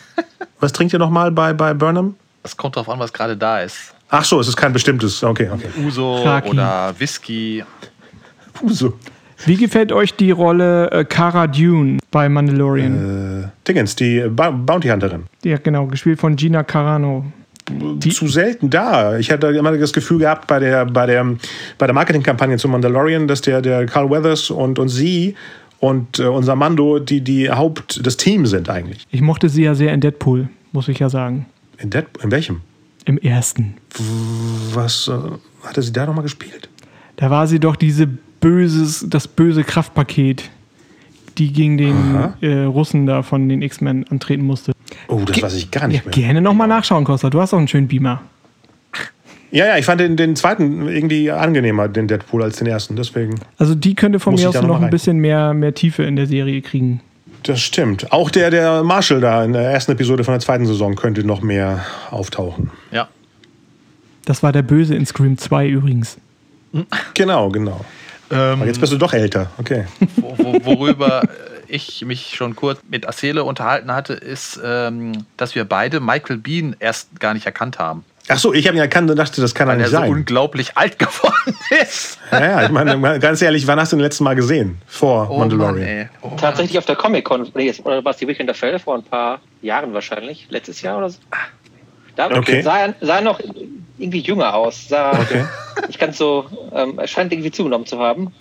Was trinkt ihr nochmal bei, bei Burnham? Es kommt drauf an, was gerade da ist. Ach so, es ist kein bestimmtes. Okay, okay. Uso Raki. oder Whisky. Uso. Wie gefällt euch die Rolle äh, Cara Dune bei Mandalorian? Äh, Dingens, die Ba- Bounty Hunterin. Ja, genau, gespielt von Gina Carano. Zu selten da. Ich hatte immer das Gefühl gehabt bei der, bei der, bei der Marketingkampagne zu Mandalorian, dass der, der Carl Weathers und, und sie und äh, unser Mando die, die Haupt des Teams sind eigentlich. Ich mochte sie ja sehr in Deadpool, muss ich ja sagen. In, Dead, in welchem? Im ersten. Was äh, hatte sie da nochmal gespielt? Da war sie doch diese böses, das böse Kraftpaket, die gegen den äh, Russen da von den X-Men antreten musste. Oh, das weiß ich gar Ja, nicht mehr. gerne nochmal nachschauen, Costa. Du hast auch einen schönen Beamer. Ja, ja, ich fand den, den zweiten irgendwie angenehmer, den Deadpool, als den ersten. Deswegen. Also die könnte von mir aus noch noch ein bisschen mehr, mehr Tiefe in der Serie kriegen. Das stimmt. Auch der, der Marshall da in der ersten Episode von der zweiten Saison könnte noch mehr auftauchen. Ja. Das war der Böse in Scream 2 übrigens. Genau, genau. Aber jetzt bist du doch älter. Okay. Wo, wo, worüber ich mich schon kurz mit Acele unterhalten hatte, ist, ähm, dass wir beide Michael Bean erst gar nicht erkannt haben. Ach so, ich habe ihn erkannt und dachte, das kann Weil er er nicht so sein. unglaublich alt geworden ist. Ja, ja, ich meine, ganz ehrlich, wann hast du den letzten Mal gesehen? Vor Oh Mann, Mandalorian. ey. Oh Mann. Tatsächlich auf der Comic-Con, oder war es die Weekend der Fälle vor ein paar Jahren wahrscheinlich, letztes Jahr oder so. Da Okay. sah, er- sah er noch irgendwie jünger aus, sah Okay. nicht ganz so, ähm, er scheint irgendwie zugenommen zu haben.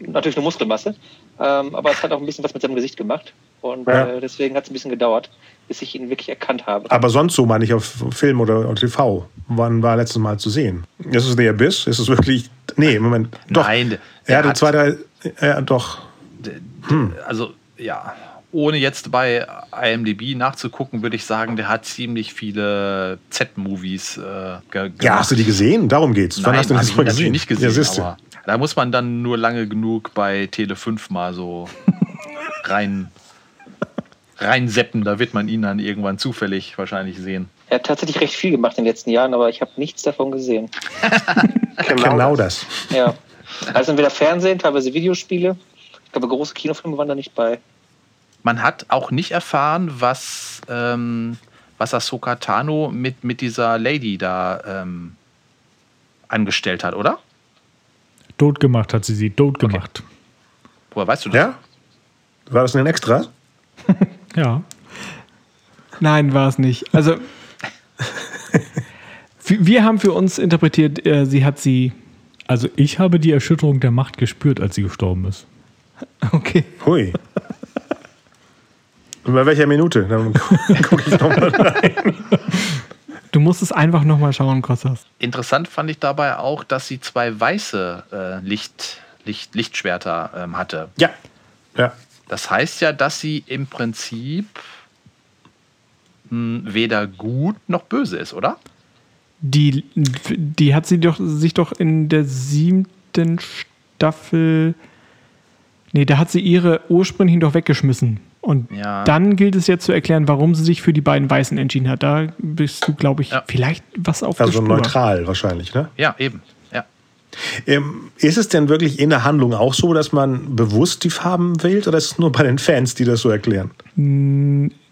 Natürlich eine Muskelmasse, ähm, aber es hat auch ein bisschen was mit seinem Gesicht gemacht und Ja. äh, deswegen hat es ein bisschen gedauert, bis ich ihn wirklich erkannt habe. Aber sonst so meine ich auf Film oder, oder TV. Wann war letztes Mal zu sehen? Ist es The Abyss? Ist es wirklich. Nee, Moment. Doch. Nein, der Er hatte hat- zwei, drei. Ja, doch. Also, ja, ohne jetzt bei IMDb nachzugucken, würde ich sagen, der hat ziemlich viele Z-Movies äh, ge gemacht. Ja, hast du die gesehen? Darum geht's. Wann Nein, hast du das ich mal natürlich gesehen? nicht gesehen, Ja, da muss man dann nur lange genug bei Tele 5 mal so rein reinseppen, da wird man ihn dann irgendwann zufällig wahrscheinlich sehen. Er hat tatsächlich recht viel gemacht in den letzten Jahren, aber ich habe nichts davon gesehen. Genau das. Ja. Also entweder Fernsehen, teilweise Videospiele. Ich glaube, große Kinofilme waren da nicht bei. Man hat auch nicht erfahren, was, ähm, was Ahsoka Tano mit, mit dieser Lady da ähm, angestellt hat, oder? Tot gemacht hat sie sie, tot gemacht. Woher weißt du das? Ja? War das ein Extra? Ja. Nein, war es nicht. Also, wir haben für uns interpretiert, äh, sie hat sie. Also ich habe die Erschütterung der Macht gespürt, als sie gestorben ist. Okay. Hui. Und bei welcher Minute? Dann gucke ich nochmal rein. Du musst es einfach nochmal schauen, Kostas. Interessant fand ich dabei auch, dass sie zwei weiße äh, Licht, Licht, Lichtschwerter ähm, hatte. Ja. Ja. Das heißt ja, dass sie im Prinzip mh, weder gut noch böse ist, oder? Die, die hat sie doch, sich doch in der siebten Staffel. Nee, da hat sie ihre ursprünglichen doch weggeschmissen. Und Ja. dann gilt es jetzt zu erklären, warum sie sich für die beiden Weißen entschieden hat. Da bist du, glaube ich, Ja. vielleicht was auf der Also Spur. neutral wahrscheinlich, ne? Ja, eben. Ja. Ähm, ist es denn wirklich in der Handlung auch so, dass man bewusst die Farben wählt oder ist es nur bei den Fans, die das so erklären?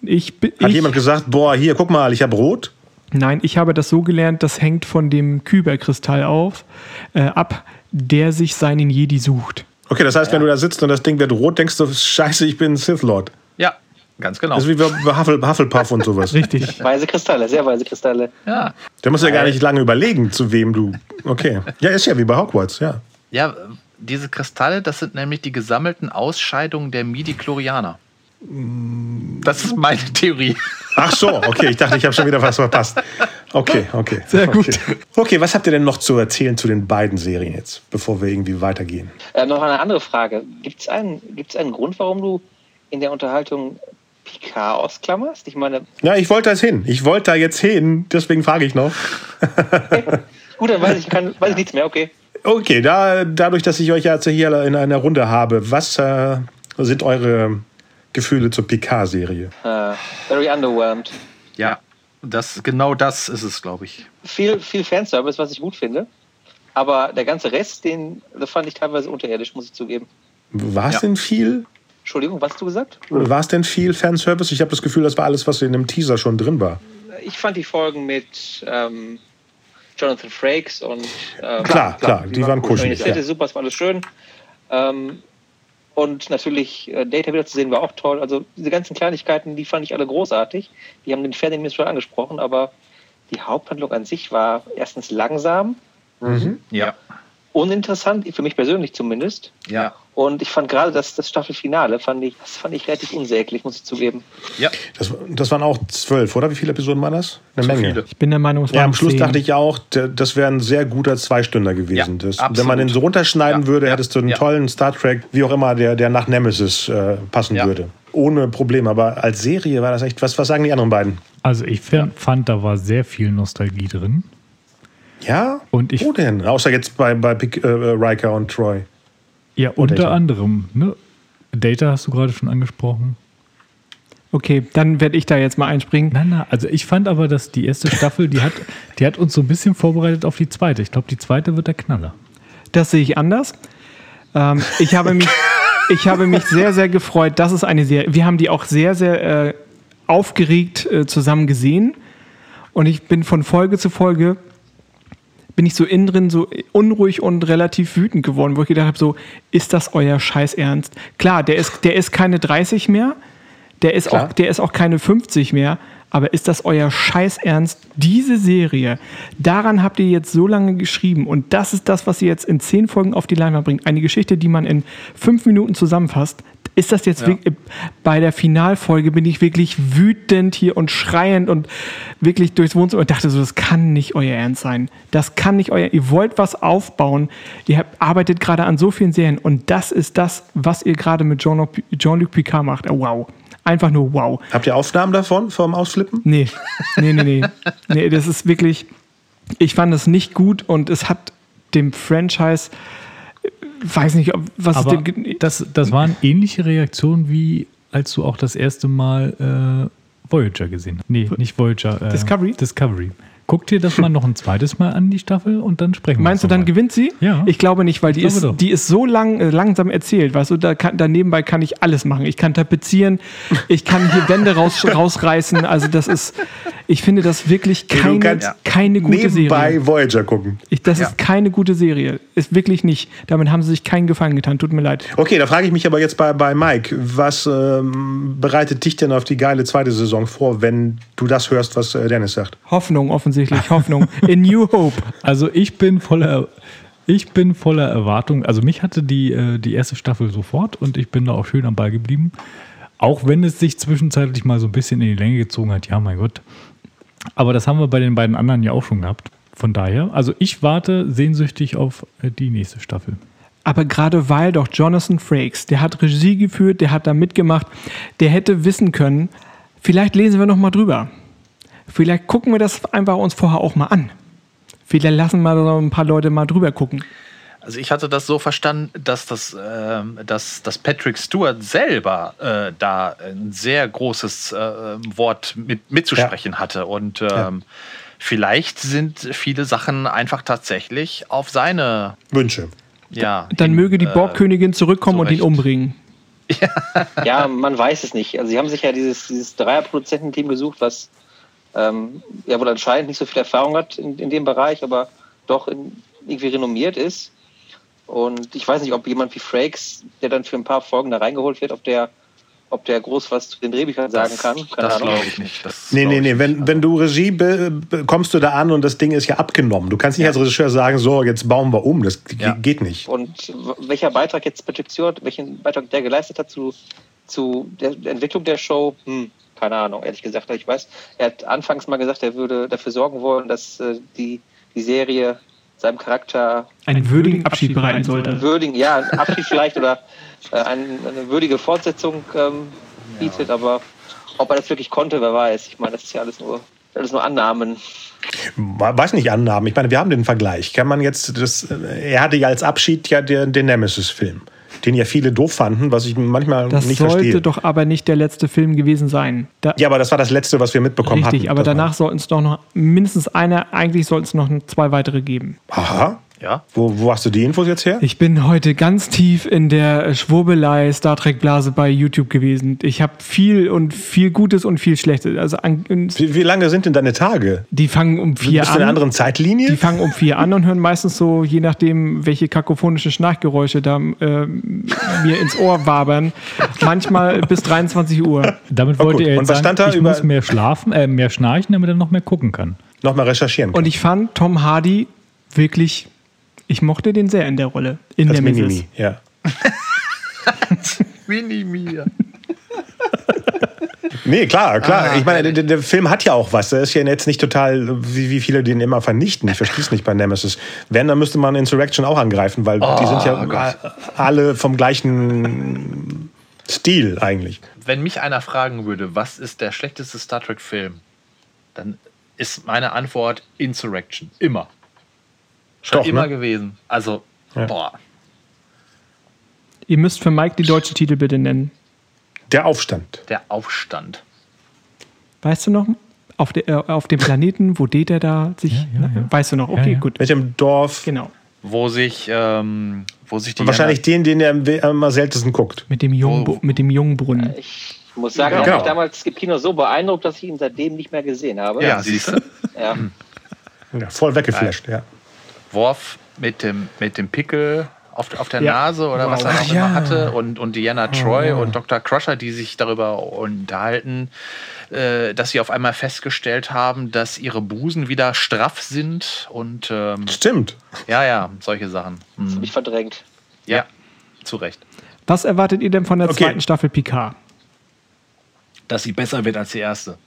Ich, bi- Hat ich, jemand gesagt, boah, hier, guck mal, ich habe rot? Nein, ich habe das so gelernt, das hängt von dem Kyberkristall auf, äh, ab, der sich seinen Jedi sucht. Okay, das heißt, wenn du da sitzt und das Ding wird rot, denkst du, scheiße, ich bin ein Sith Lord. Ja, ganz genau. Das ist wie bei bei Huffle, Hufflepuff und sowas. Richtig. Weiße Kristalle, sehr weiße Kristalle. Ja. Da musst du ja gar nicht lange überlegen, zu wem du. Okay. Ja, ist ja wie bei Hogwarts, ja. Ja, diese Kristalle, das sind nämlich die gesammelten Ausscheidungen der Midi-Chlorianer. Das ist meine Theorie. Ach so, okay, ich dachte, ich habe schon wieder was verpasst. Okay, okay. Sehr gut. Okay. okay, was habt ihr denn noch zu erzählen zu den beiden Serien jetzt, bevor wir irgendwie weitergehen? Äh, noch eine andere Frage. Gibt es einen, gibt's einen Grund, warum du in der Unterhaltung Picard ausklammerst? Ich meine, Ja, ich wollte das hin. Ich wollte da jetzt hin, deswegen frage ich noch. gut, dann weiß ich, kann, weiß ich nichts mehr, okay. Okay, da, dadurch, dass ich euch jetzt hier in einer Runde habe, was äh, sind eure Gefühle zur Picard-Serie? Äh, very underwhelmed. Ja, das, genau das ist es, glaube ich. Viel, viel Fanservice, was ich gut finde. Aber der ganze Rest, den das fand ich teilweise unterirdisch, muss ich zugeben. War es Ja. denn viel? Entschuldigung, was hast du gesagt? War es denn viel Fanservice? Ich habe das Gefühl, das war alles, was in dem Teaser schon drin war. Ich fand die Folgen mit ähm, Jonathan Frakes und ähm, Klar, klar, die waren kuschelig. Das vierte super, es war alles schön. Ähm, und natürlich äh, Data wieder zu sehen war auch toll. Also diese ganzen Kleinigkeiten, die fand ich alle großartig. Die haben den Fernsehen schon angesprochen, aber die Haupthandlung an sich war erstens langsam, Ja. uninteressant, für mich persönlich zumindest. Ja. Und ich fand gerade das, das Staffelfinale, fand ich, das fand ich relativ unsäglich, muss ich zugeben. Ja. Das, das waren auch zwölf, oder? Wie viele Episoden waren das? Eine Zu Menge. viele. Ich bin der Meinung, es Ja, waren am Schluss zehn. dachte ich auch, das wäre ein sehr guter Zweistünder gewesen. Ja, das, wenn man den so runterschneiden Ja, würde, ja, hättest du einen ja. tollen Star Trek, wie auch immer, der, der nach Nemesis äh, passen Ja. würde. Ohne Problem. Aber als Serie war das echt. Was, was sagen die anderen beiden? Also ich fand, fand, da war sehr viel Nostalgie drin. Ja? Und ich- Wo denn? Außer jetzt bei, bei Pic, äh, Riker und Troy. Ja, unter Data. anderem. Ne? Data hast du gerade schon angesprochen. Okay, dann werde ich da jetzt mal einspringen. Nein, nein, also ich fand aber, dass die erste Staffel, die hat, die hat uns so ein bisschen vorbereitet auf die zweite. Ich glaube, die zweite wird der Knaller. Das sehe ich anders. Ähm, ich, habe mich, ich habe mich sehr, sehr gefreut, dass es eine Serie. Wir haben die auch sehr, sehr äh, aufgeregt äh, zusammen gesehen. Und ich bin von Folge zu Folge bin ich so innen drin so unruhig und relativ wütend geworden, wo ich gedacht habe, so, ist das euer Scheiß Ernst? Klar, der ist, der ist keine 30 mehr, der ist, Klar. auch, der ist auch keine 50 mehr, aber ist das euer Scheiß Ernst? Diese Serie, daran habt ihr jetzt so lange geschrieben und das ist das, was ihr jetzt in zehn Folgen auf die Leinwand bringt. Eine Geschichte, die man in fünf Minuten zusammenfasst. Ist das jetzt wirklich, bei der Finalfolge bin ich wirklich wütend hier und schreiend und wirklich durchs Wohnzimmer und dachte so, das kann nicht euer Ernst sein. Das kann nicht euer, ihr wollt was aufbauen, ihr habt, arbeitet gerade an so vielen Serien und das ist das, was ihr gerade mit Jean-Luc Jean Picard macht. Wow. Einfach nur wow. Habt ihr Aufnahmen davon, vom Ausflippen? Nee, nee, nee, nee. nee das ist wirklich, ich fand es nicht gut und es hat dem Franchise, äh, weiß nicht, ob- was es Aber dem, das, das waren ähnliche Reaktionen, wie als du auch das erste Mal äh, Voyager gesehen hast. Nee, nicht Voyager. Äh, Discovery? Discovery. Guck dir das mal noch ein zweites Mal an, die Staffel, und dann sprechen wir Meinst du, dann mal. gewinnt sie? Ja. Ich glaube nicht, weil die, ist, doch. die ist so lang, äh, langsam erzählt. Weißt du, da, kann, da nebenbei kann ich alles machen. Ich kann tapezieren, ich kann hier Wände raus, rausreißen. Also, das ist, ich finde das wirklich keine, kannst keine gute Nebenbei Serie. Voyager gucken. Ich, das Ja. ist keine gute Serie. Ist wirklich nicht. Damit haben sie sich keinen Gefallen getan. Tut mir leid. Okay, da frage ich mich aber jetzt bei, bei Mike, was ähm, bereitet dich denn auf die geile zweite Saison vor, wenn du das hörst, was äh, Dennis sagt? Hoffnung, offensichtlich. Hoffnung. In New Hope. Also ich bin voller, ich bin voller Erwartung. Also mich hatte die, äh, die erste Staffel sofort und ich bin da auch schön am Ball geblieben. Auch wenn es sich zwischenzeitlich mal so ein bisschen in die Länge gezogen hat, ja, mein Gott. Aber das haben wir bei den beiden anderen ja auch schon gehabt. Von daher, also ich warte sehnsüchtig auf äh, die nächste Staffel. Aber gerade weil doch Jonathan Frakes, der hat Regie geführt, der hat da mitgemacht, der hätte wissen können, vielleicht lesen wir noch mal drüber. Vielleicht gucken wir das einfach uns vorher auch mal an. Vielleicht lassen wir so ein paar Leute mal drüber gucken. Also ich hatte das so verstanden, dass, das, ähm, dass, dass Patrick Stewart selber äh, da ein sehr großes äh, Wort mit, mitzusprechen hatte. Und ähm, Ja. vielleicht sind viele Sachen einfach tatsächlich auf seine Wünsche. ja. Dann hin, möge die äh, Borgkönigin zurückkommen zu und ihn umbringen. Ja, man weiß es nicht. Also sie haben sich ja dieses, dieses Dreier-Produzententeam gesucht, was ähm, ja wohl anscheinend nicht so viel Erfahrung hat in, in dem Bereich, aber doch in, irgendwie renommiert ist. Und ich weiß nicht, ob jemand wie Frakes, der dann für ein paar Folgen da reingeholt wird, ob der, ob der groß was zu den Drehbüchern sagen kann. Keine Das glaube ich nicht. Das Nee, nee, nee. Wenn, wenn du Regie be, be, kommst du da an und das Ding ist ja abgenommen. Du kannst nicht als Regisseur sagen, so, jetzt bauen wir um. Das Ja. geht nicht. Und welcher Beitrag jetzt Patrick Stewart, welchen Beitrag der geleistet hat zu, zu der, der Entwicklung der Show, hm, keine Ahnung, ehrlich gesagt. Ich weiß, er hat anfangs mal gesagt, er würde dafür sorgen wollen, dass äh, die, die Serie seinem Charakter Einen würdigen Abschied bereiten sollte. würdigen, ja, einen Abschied vielleicht oder äh, ein, eine würdige Fortsetzung ähm, bietet, aber ob er das wirklich konnte, wer weiß. Ich meine, das ist ja alles nur, alles nur Annahmen. Weiß nicht Annahmen. Ich meine, wir haben den Vergleich. Kann man jetzt das, äh, er hatte ja als Abschied ja den, den Nemesis-Film, den ja viele doof fanden, was ich manchmal Das nicht sollte verstehe. doch aber nicht der letzte Film gewesen sein. Da, ja, aber das war das Letzte, was wir mitbekommen hatten. richtig, aber Das danach sollten es doch noch mindestens eine, eigentlich sollten es noch zwei weitere geben. Aha. Ja. Wo, wo hast du die Infos jetzt her? Ich bin heute ganz tief in der Schwurbelei Star Trek Blase bei YouTube gewesen. Ich habe viel und viel Gutes und viel Schlechtes. Also an, Wie, wie lange sind denn deine Tage? die fangen um vier Bist du in einer an. anderen Zeitlinie? Die fangen um vier an und hören meistens so, je nachdem, welche kakophonischen Schnarchgeräusche da ähm, mir ins Ohr wabern, manchmal bis 23 Uhr. Damit wollte er Und jetzt was sagen, stand da ich muss mehr schlafen, äh, mehr schnarchen, damit er noch mehr gucken kann. Nochmal recherchieren. Und ich fand Tom Hardy wirklich, ich mochte den sehr in der Rolle. In als der. Minimi, ja. Mini-Mir. Nee, klar, klar. Ah, ich meine, der, der Film hat ja auch was. Der ist ja jetzt nicht total, wie, wie viele den immer vernichten. Ich verstehe es nicht bei Nemesis. Wenn, dann müsste man Insurrection auch angreifen, weil die sind ja Gott. alle vom gleichen Stil eigentlich. Wenn mich einer fragen würde, was ist der schlechteste Star Trek-Film, dann ist meine Antwort Insurrection. Immer. Schon Doch, immer ne? gewesen. Also, Ja. boah. Ihr müsst für Mike die deutschen Titel bitte nennen. Der Aufstand. Der Aufstand. Weißt du noch? Auf, der, äh, auf dem Planeten, wo Data da sich. Ja, ja, ja. Weißt du noch? Okay, Ja, ja. gut. Mit dem Dorf. Genau. Wo sich, ähm, wo sich die Und wahrscheinlich den, den er am seltensten guckt. Mit dem, Jungen, Oh. mit dem Jungbrunnen. Ich muss sagen, er Genau. mich damals im Kino so beeindruckt, dass ich ihn seitdem nicht mehr gesehen habe. Ja, siehst du? Ja. Ja, voll weggeflasht, ja. Worf mit dem, mit dem Pickel auf, auf der Ja. Nase oder was er Wow. auch Ja. immer hatte und, und Diana Troy und Dr. Crusher, die sich darüber unterhalten, äh, dass sie auf einmal festgestellt haben, dass ihre Busen wieder straff sind und ähm, Stimmt. ja, ja, solche Sachen. Hab Hm. ich verdrängt. Ja, zu Recht. Was erwartet ihr denn von der Okay. zweiten Staffel Picard? Dass sie besser wird als die erste.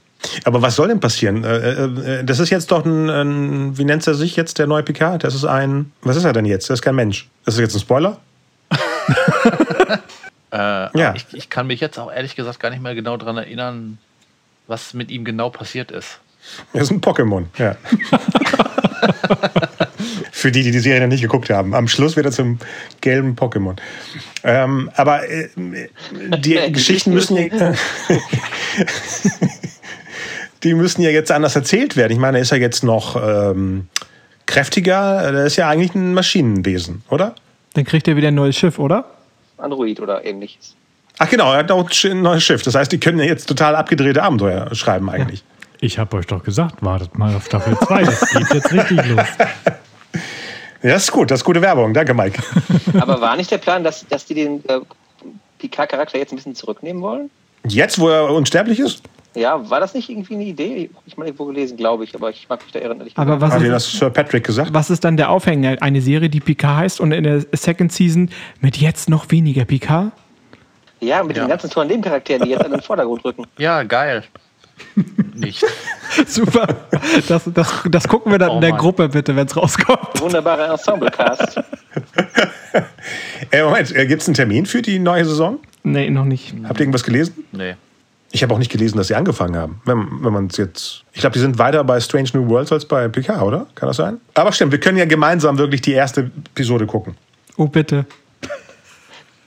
Aber was soll denn passieren? Äh, äh, äh, Das ist jetzt doch ein, ein, wie nennt er sich jetzt, der neue Picard? Das ist ein, was ist er denn jetzt? Das ist kein Mensch. Das ist jetzt ein Spoiler? Äh, Ja. ich, ich kann mich jetzt auch ehrlich gesagt gar nicht mehr genau daran erinnern, was mit ihm genau passiert ist. Das ist ein Pokémon, ja. Für die, die die Serie noch nicht geguckt haben. Am Schluss wird er zum gelben Pokémon. Ähm, aber äh, die Geschichten müssen ja, die müssen ja jetzt anders erzählt werden. Ich meine, er ist ja jetzt noch ähm, kräftiger. Er ist ja eigentlich ein Maschinenwesen, oder? Dann kriegt er wieder ein neues Schiff, oder? Android oder ähnliches. Ach genau, er hat auch ein neues Schiff. Das heißt, die können ja jetzt total abgedrehte Abenteuer schreiben eigentlich. Ich habe euch doch gesagt, wartet mal auf Staffel 2. Das geht jetzt richtig los. Ja, das ist gut, das ist gute Werbung. Danke, Mike. Aber war nicht der Plan, dass, dass die den äh, Picard-Charakter jetzt ein bisschen zurücknehmen wollen? Jetzt, wo er unsterblich ist? Ja, war das nicht irgendwie eine Idee? Ich meine, irgendwo gelesen, glaube ich, aber ich mag mich da erinnern. Aber was Hat dir das Sir Patrick gesagt? was ist dann der Aufhänger? Eine Serie, die Picard heißt und in der Second Season mit jetzt noch weniger Picard? Ja, mit Ja. den ganzen tollen Nebencharakteren, die jetzt an den Vordergrund rücken. Ja, geil. nicht. Super. Das, das, das gucken wir dann Oh in der Mann. Gruppe bitte, wenn es rauskommt. Wunderbarer Ensemblecast. Äh, Moment, äh, gibt es einen Termin für die neue Saison? Nee, noch nicht. Habt ihr irgendwas gelesen? Nee. Ich habe auch nicht gelesen, dass sie angefangen haben. Wenn, wenn man es jetzt. Ich glaube, die sind weiter bei Strange New Worlds als bei PK, oder? Kann das sein? Aber stimmt, wir können ja gemeinsam wirklich die erste Episode gucken. Oh, bitte.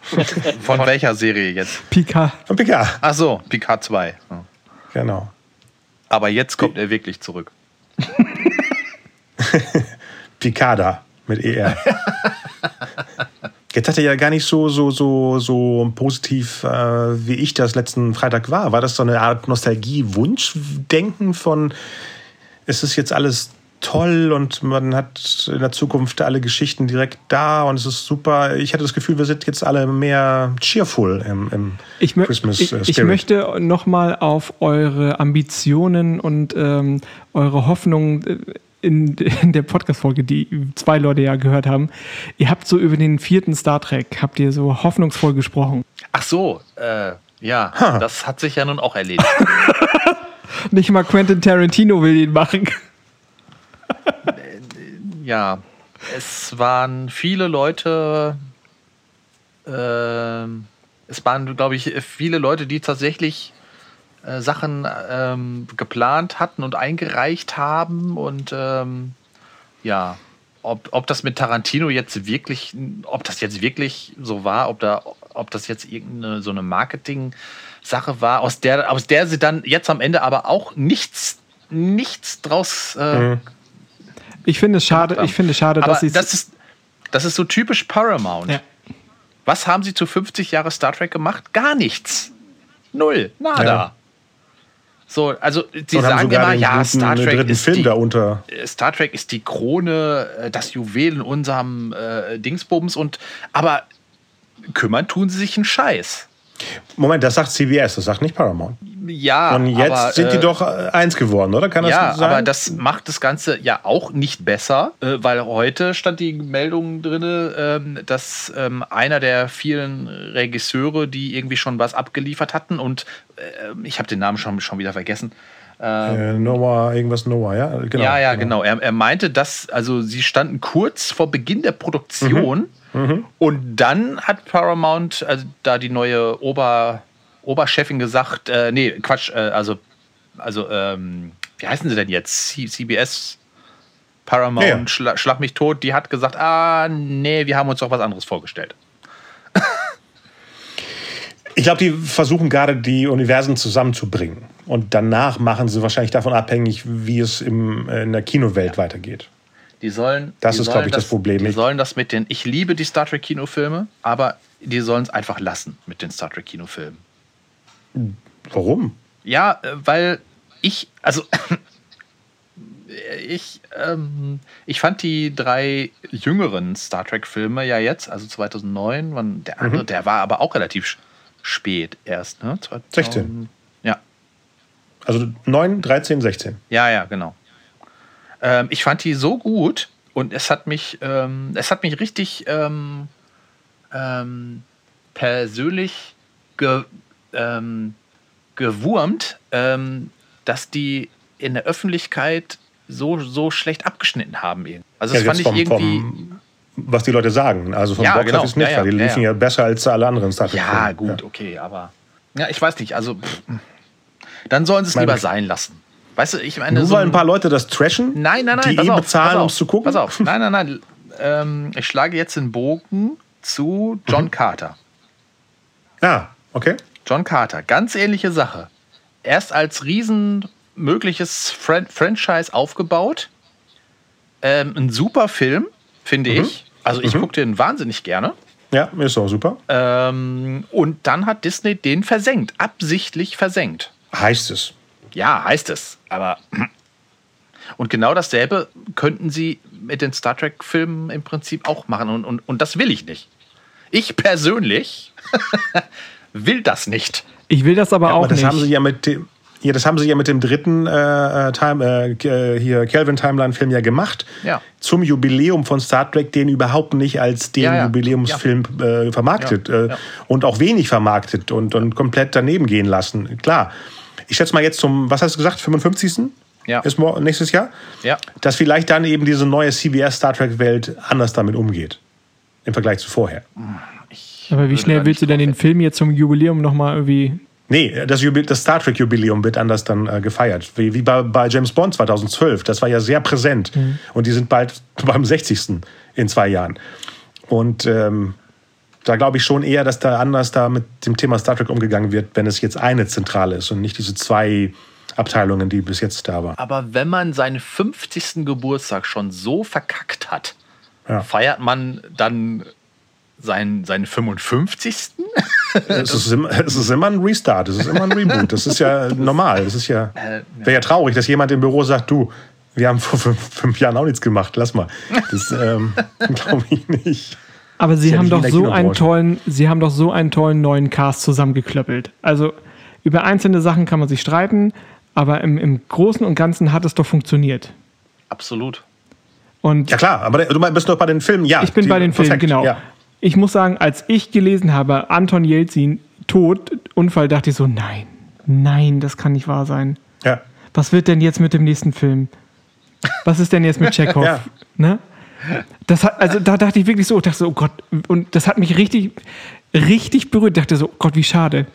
Von welcher Serie jetzt? Pika. Von PK. Ach so, Picard 2. Ja. Genau. Aber jetzt kommt er wirklich zurück. Picada mit ER. Jetzt hat er ja gar nicht so, so, so, so positiv, äh, wie ich das letzten Freitag war. War das so eine Art Nostalgie-Wunschdenken von, es ist jetzt alles toll und man hat in der Zukunft alle Geschichten direkt da und es ist super. Ich hatte das Gefühl, wir sind jetzt alle mehr cheerful im, im Ich, Christmas ich, äh, ich möchte nochmal auf eure Ambitionen und ähm, eure Hoffnungen äh, in, in der Podcast-Folge, die zwei Leute ja gehört haben. Ihr habt so über den vierten Star Trek, habt ihr so hoffnungsvoll gesprochen. Ach so, äh, ja, Ha. das hat sich ja nun auch erledigt. Nicht mal Quentin Tarantino will ihn machen. ja, es waren viele Leute, ähm, es waren, glaube ich, viele Leute, die tatsächlich äh, Sachen ähm, geplant hatten und eingereicht haben und ähm, ja, ob, ob das mit Tarantino jetzt wirklich, ob das jetzt wirklich so war, ob da, ob das jetzt irgendeine so eine Marketing-Sache war, aus der, aus der sie dann jetzt am Ende aber auch nichts, nichts draus äh, Mhm. Ich finde es schade, ich finde es schade, aber dass sie das ist, das ist so typisch Paramount. Ja. Was haben sie zu 50 Jahre Star Trek gemacht? Gar nichts. Null. Nada. Ja. So, also sie sagen immer, ja, guten, Star Trek ist Film die, da unter. äh, Star Trek ist die Krone, äh, das Juwel in unserem äh, Dingsbums und aber kümmern tun sie sich einen Scheiß. Moment, das sagt CBS, das sagt nicht Paramount. Ja, Und jetzt aber, sind die äh, doch äh, eins geworden, oder? Kann das ja, sein? aber das macht das Ganze ja auch nicht besser, äh, weil heute stand die Meldung drin, ähm, dass ähm, einer der vielen Regisseure, die irgendwie schon was abgeliefert hatten und äh, ich habe den Namen schon, schon wieder vergessen. äh, Noah, irgendwas Noah, ja? Genau, ja, ja, genau. Er, er meinte, dass, also sie standen kurz vor Beginn der Produktion Mhm. und dann hat Paramount, also da die neue Ober, Oberchefin gesagt, äh, nee, Quatsch, äh, also, also ähm, wie heißen sie denn jetzt? C CBS, Paramount, Ja, ja. Schla Schlag mich tot, die hat gesagt, ah, nee, wir haben uns doch was anderes vorgestellt. Ich glaube, die versuchen gerade, die Universen zusammenzubringen. Und danach machen sie wahrscheinlich davon abhängig, wie es im, äh, in der Kinowelt weitergeht. Die sollen. Das die ist, sollen glaub ich, das Problem. Die sollen das mit den. Ich liebe die Star Trek Kinofilme, aber die sollen es einfach lassen mit den Star Trek Kinofilmen. Warum? Ja, äh, weil ich, also ich, ähm, ich fand die drei jüngeren Star Trek-Filme ja jetzt, also 2009, wann der andere, Mhm. der war aber auch relativ spät erst, ne? 2000, 16. Ja, Also 9, 13, 16. ja, ja, genau. Ähm, ich fand die so gut und es hat mich, ähm, es hat mich richtig ähm, ähm, persönlich ge, ähm, gewurmt, ähm, dass die in der Öffentlichkeit so, so schlecht abgeschnitten haben. irgendwie. Also das Ja, fand ich vom- irgendwie. vom- Was die Leute sagen. Also vom Ja, Box genau. Nicht, Ja, ja, weil die liefen ja, besser als alle anderen Star ja, gut, okay, aber. Ja, ich weiß nicht. Also, pff, dann sollen sie es lieber sein lassen. Weißt du, ich meine. Nur so weil ein- paar Leute das trashen, Nein, nein, nein. die eh auf, bezahlen, um es zu gucken. Pass auf. Nein, nein, nein. Ähm, ich schlage jetzt den Bogen zu John Mhm. Carter. Ja, okay. John Carter, ganz ähnliche Sache. Erst als riesen mögliches Fran Franchise aufgebaut. Ähm, ein super Film, finde Mhm. ich. Also ich gucke den wahnsinnig gerne. Ja, ist auch super. Ähm, und dann hat Disney den versenkt, absichtlich versenkt. Heißt es. Ja, heißt es. Aber. Und genau dasselbe könnten sie mit den Star Trek-Filmen im Prinzip auch machen. Und, und, und das will ich nicht. Ich persönlich will das nicht. Ich will das aber Ja, auch aber das nicht. haben sie ja mit dem. Ja, das haben sie ja mit dem dritten äh, äh, Time, äh, hier Kelvin Timeline Film ja gemacht. Ja. Zum Jubiläum von Star Trek, den überhaupt nicht als den Ja, ja. Jubiläumsfilm äh, vermarktet Ja, äh, ja. und auch wenig vermarktet und, und komplett daneben gehen lassen. Klar. ich schätze mal jetzt zum, was hast du gesagt, 55. Ja. Ist nächstes Jahr? Ja. Dass vielleicht dann eben diese neue CBS Star Trek Welt anders damit umgeht. Im Vergleich zu vorher. Aber wie schnell willst du denn den Film jetzt zum Jubiläum nochmal irgendwie. Nee, das, Jubil das Star Trek Jubiläum wird anders dann äh, gefeiert. Wie, wie bei, bei James Bond 2012. Das war ja sehr präsent. Und die sind bald beim 60. in zwei Jahren. Und ähm, da glaube ich schon eher, dass da anders da mit dem Thema Star Trek umgegangen wird, wenn es jetzt eine Zentrale ist und nicht diese zwei Abteilungen, die bis jetzt da waren. Aber wenn man seinen 50. Geburtstag schon so verkackt hat, Ja. feiert man dann seinen, seinen 55. Es ist, immer, es ist immer ein Restart, es ist immer ein Reboot. Das ist ja normal. Das ist ja, wäre ja traurig, dass jemand im Büro sagt, du, wir haben vor fünf, fünf Jahren auch nichts gemacht, lass mal. Das ähm, glaube ich nicht. Aber sie ja haben doch so einen tollen, sie haben doch so einen tollen neuen Cast zusammengeklöppelt. Also über einzelne Sachen kann man sich streiten, aber im, im Großen und Ganzen hat es doch funktioniert. Absolut. Und Ja klar, aber du bist doch bei den Filmen, ja. ich bin die- bei den Filmen, perfekt, genau. Ja. Ich muss sagen, als ich gelesen habe, Anton Jelzin tot, Unfall, dachte ich so, nein, nein, das kann nicht wahr sein. ja. Was wird denn jetzt mit dem nächsten Film? Was ist denn jetzt mit Chekhov? Ja. Ne? Das hat, also da dachte ich wirklich so, dachte so, oh Gott, und das hat mich richtig, richtig berührt. Dachte so, oh Gott, wie schade.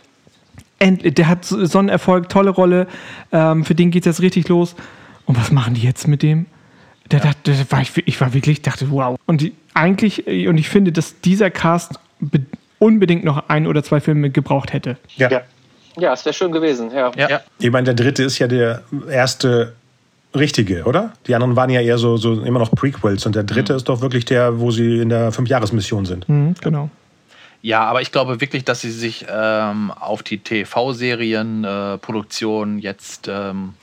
Endlich, der hat so einen Erfolg, tolle Rolle, ähm, für den geht es jetzt richtig los. Und was machen die jetzt mit dem? Der, dachte, da war ich, ich war wirklich, dachte, wow. Und die, eigentlich, äh, und ich finde, dass dieser Cast be- unbedingt noch ein oder zwei Filme gebraucht hätte. Ja. Ja. Ja, es wäre schön gewesen, ja. Ja. Ich meine, der dritte ist ja der erste richtige, oder? Die anderen waren ja eher so, so immer noch Prequels und der dritte ist doch wirklich der, wo sie in der Fünfjahresmission sind. Mhm, genau. Ja, aber ich glaube wirklich, dass sie sich ähm, auf die TV-Serien-Produktion äh, jetzt ähm,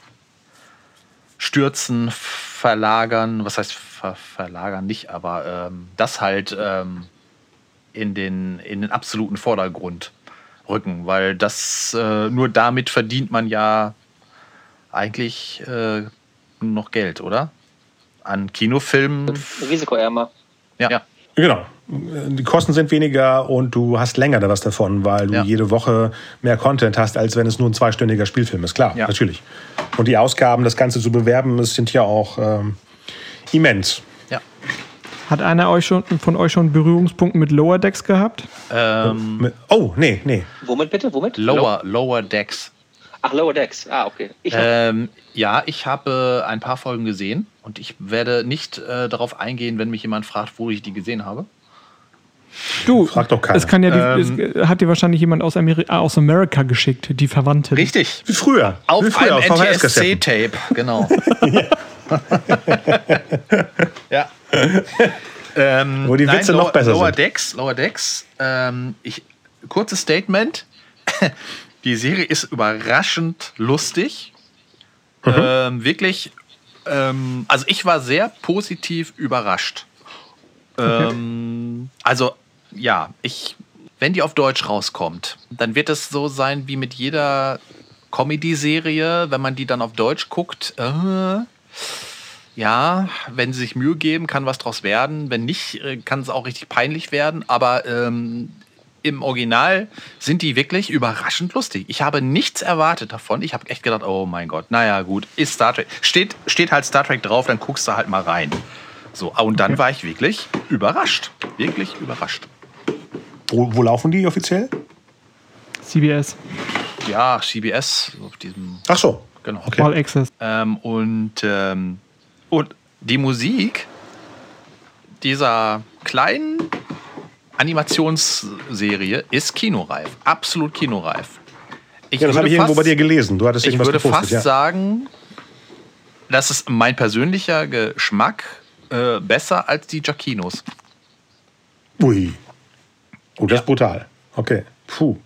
stürzen, verlagern. Was heißt ver verlagern nicht, aber ähm, das halt ähm, in, den, in den absoluten Vordergrund rücken, weil das äh, nur damit verdient man ja eigentlich äh, noch Geld, oder? An Kinofilmen. Risikoärmer. Ja. ja. Genau. Die Kosten sind weniger und du hast länger da was davon, weil du Ja. jede Woche mehr Content hast, als wenn es nur ein zweistündiger Spielfilm ist. Klar, Ja. natürlich. Und die Ausgaben, das Ganze zu bewerben, sind ja auch ähm, immens. ja. Hat einer euch schon, von euch schon Berührungspunkte mit Lower Decks gehabt? Ähm, Oh, nee, nee. Womit bitte? Womit? Lower, Lower Decks. Ach, Lower Decks. Ah, okay. Ich Ähm, ja, ich habe ein paar Folgen gesehen und ich werde nicht äh, darauf eingehen, wenn mich jemand fragt, wo ich die gesehen habe. Du, Fragt doch keiner. es kann ja die, Ähm, es hat dir wahrscheinlich jemand aus, Ameri äh, aus Amerika geschickt, die Verwandte. Richtig. Wie früher. Auf Wie früher, einem. NTSC-Tape, genau. ja. ähm, Wo die Witze noch Lower, besser Lower sind. Decks, Lower Decks. Ähm, ich, kurzes Statement. Die Serie ist überraschend lustig. Mhm. Ähm, wirklich. Ähm, also ich war sehr positiv überrascht. Ähm, also ja, ich, wenn die auf Deutsch rauskommt, dann wird es so sein wie mit jeder Comedy-Serie, wenn man die dann auf Deutsch guckt. Äh, ja, wenn sie sich Mühe geben, kann was draus werden. Wenn nicht, äh, kann es auch richtig peinlich werden. Aber ähm, im Original sind die wirklich überraschend lustig. Ich habe nichts erwartet davon. Ich habe echt gedacht, oh mein Gott, naja, gut, ist Star Trek. Steht, steht halt Star Trek drauf, dann guckst du halt mal rein. So, und dann war ich wirklich überrascht. Wirklich überrascht. Wo, wo laufen die offiziell? CBS, Ja, CBS, auf diesem, Ach so. genau. Okay. All Access. Ähm, und, ähm, und die Musik dieser kleinen Animationsserie ist kinoreif. Absolut kinoreif. Ich Ja, das habe würde ich irgendwo fast- bei dir gelesen. Du hattest Ich irgendwas würde gepostet, fast ja. sagen, das ist mein persönlicher Geschmack äh, besser als die Giacinos. Ui. Oh, das Ja. ist brutal. Okay. Puh.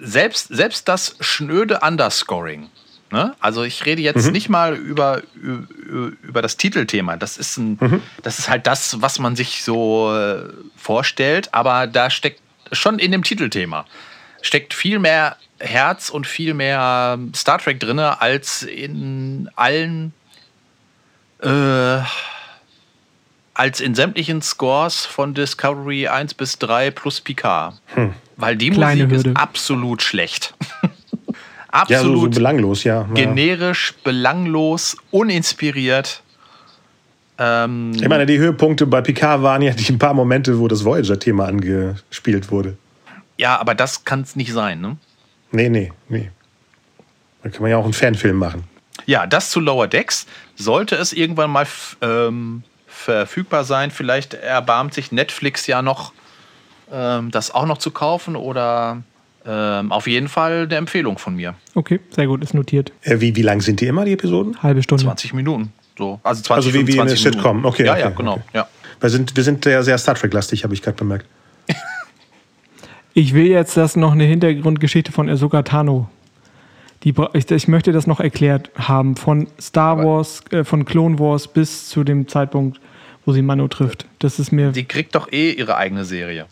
selbst, selbst das schnöde Underscoring. Ne? Also ich rede jetzt Mhm. nicht mal über, über, über das Titelthema. Das ist, ein, Mhm. das ist halt das, was man sich so äh, vorstellt, aber da steckt schon in dem Titelthema steckt viel mehr Herz und viel mehr Star Trek drin, als in allen äh, als in sämtlichen Scores von Discovery 1 bis 3 plus Picard. Weil die Kleine Musik Hürde. ist absolut schlecht. Ja, so, so Absolut belanglos, ja. ja. generisch, belanglos, uninspiriert. Ähm, Ich meine, die Höhepunkte bei Picard waren ja die ein paar Momente, wo das Voyager-Thema angespielt wurde. ja, aber das kann es nicht sein. Ne? Nee, nee, nee. Da kann man ja auch einen Fanfilm machen. Ja, das zu Lower Decks. Sollte es irgendwann mal ähm, verfügbar sein, vielleicht erbarmt sich Netflix ja noch, ähm, das auch noch zu kaufen oder ähm, auf jeden Fall eine Empfehlung von mir. Okay, sehr gut, ist notiert. Äh, wie, wie lang sind die immer, die Episoden? Halbe Stunde. 20 Minuten. So. Also 20 Also wie- wie in der 25 Sitcom. Okay, Ja, okay, ja, genau. okay. Ja. Wir sind, wir sind sehr, sehr Star Trek-lastig, habe ich gerade bemerkt. Ich will jetzt das noch eine Hintergrundgeschichte von Ahsoka Tano. Die, ich, ich möchte das noch erklärt haben. Von Star Wars, äh, von Clone Wars bis zu dem Zeitpunkt, wo sie Mano trifft. Das ist mir. Die kriegt doch eh ihre eigene Serie.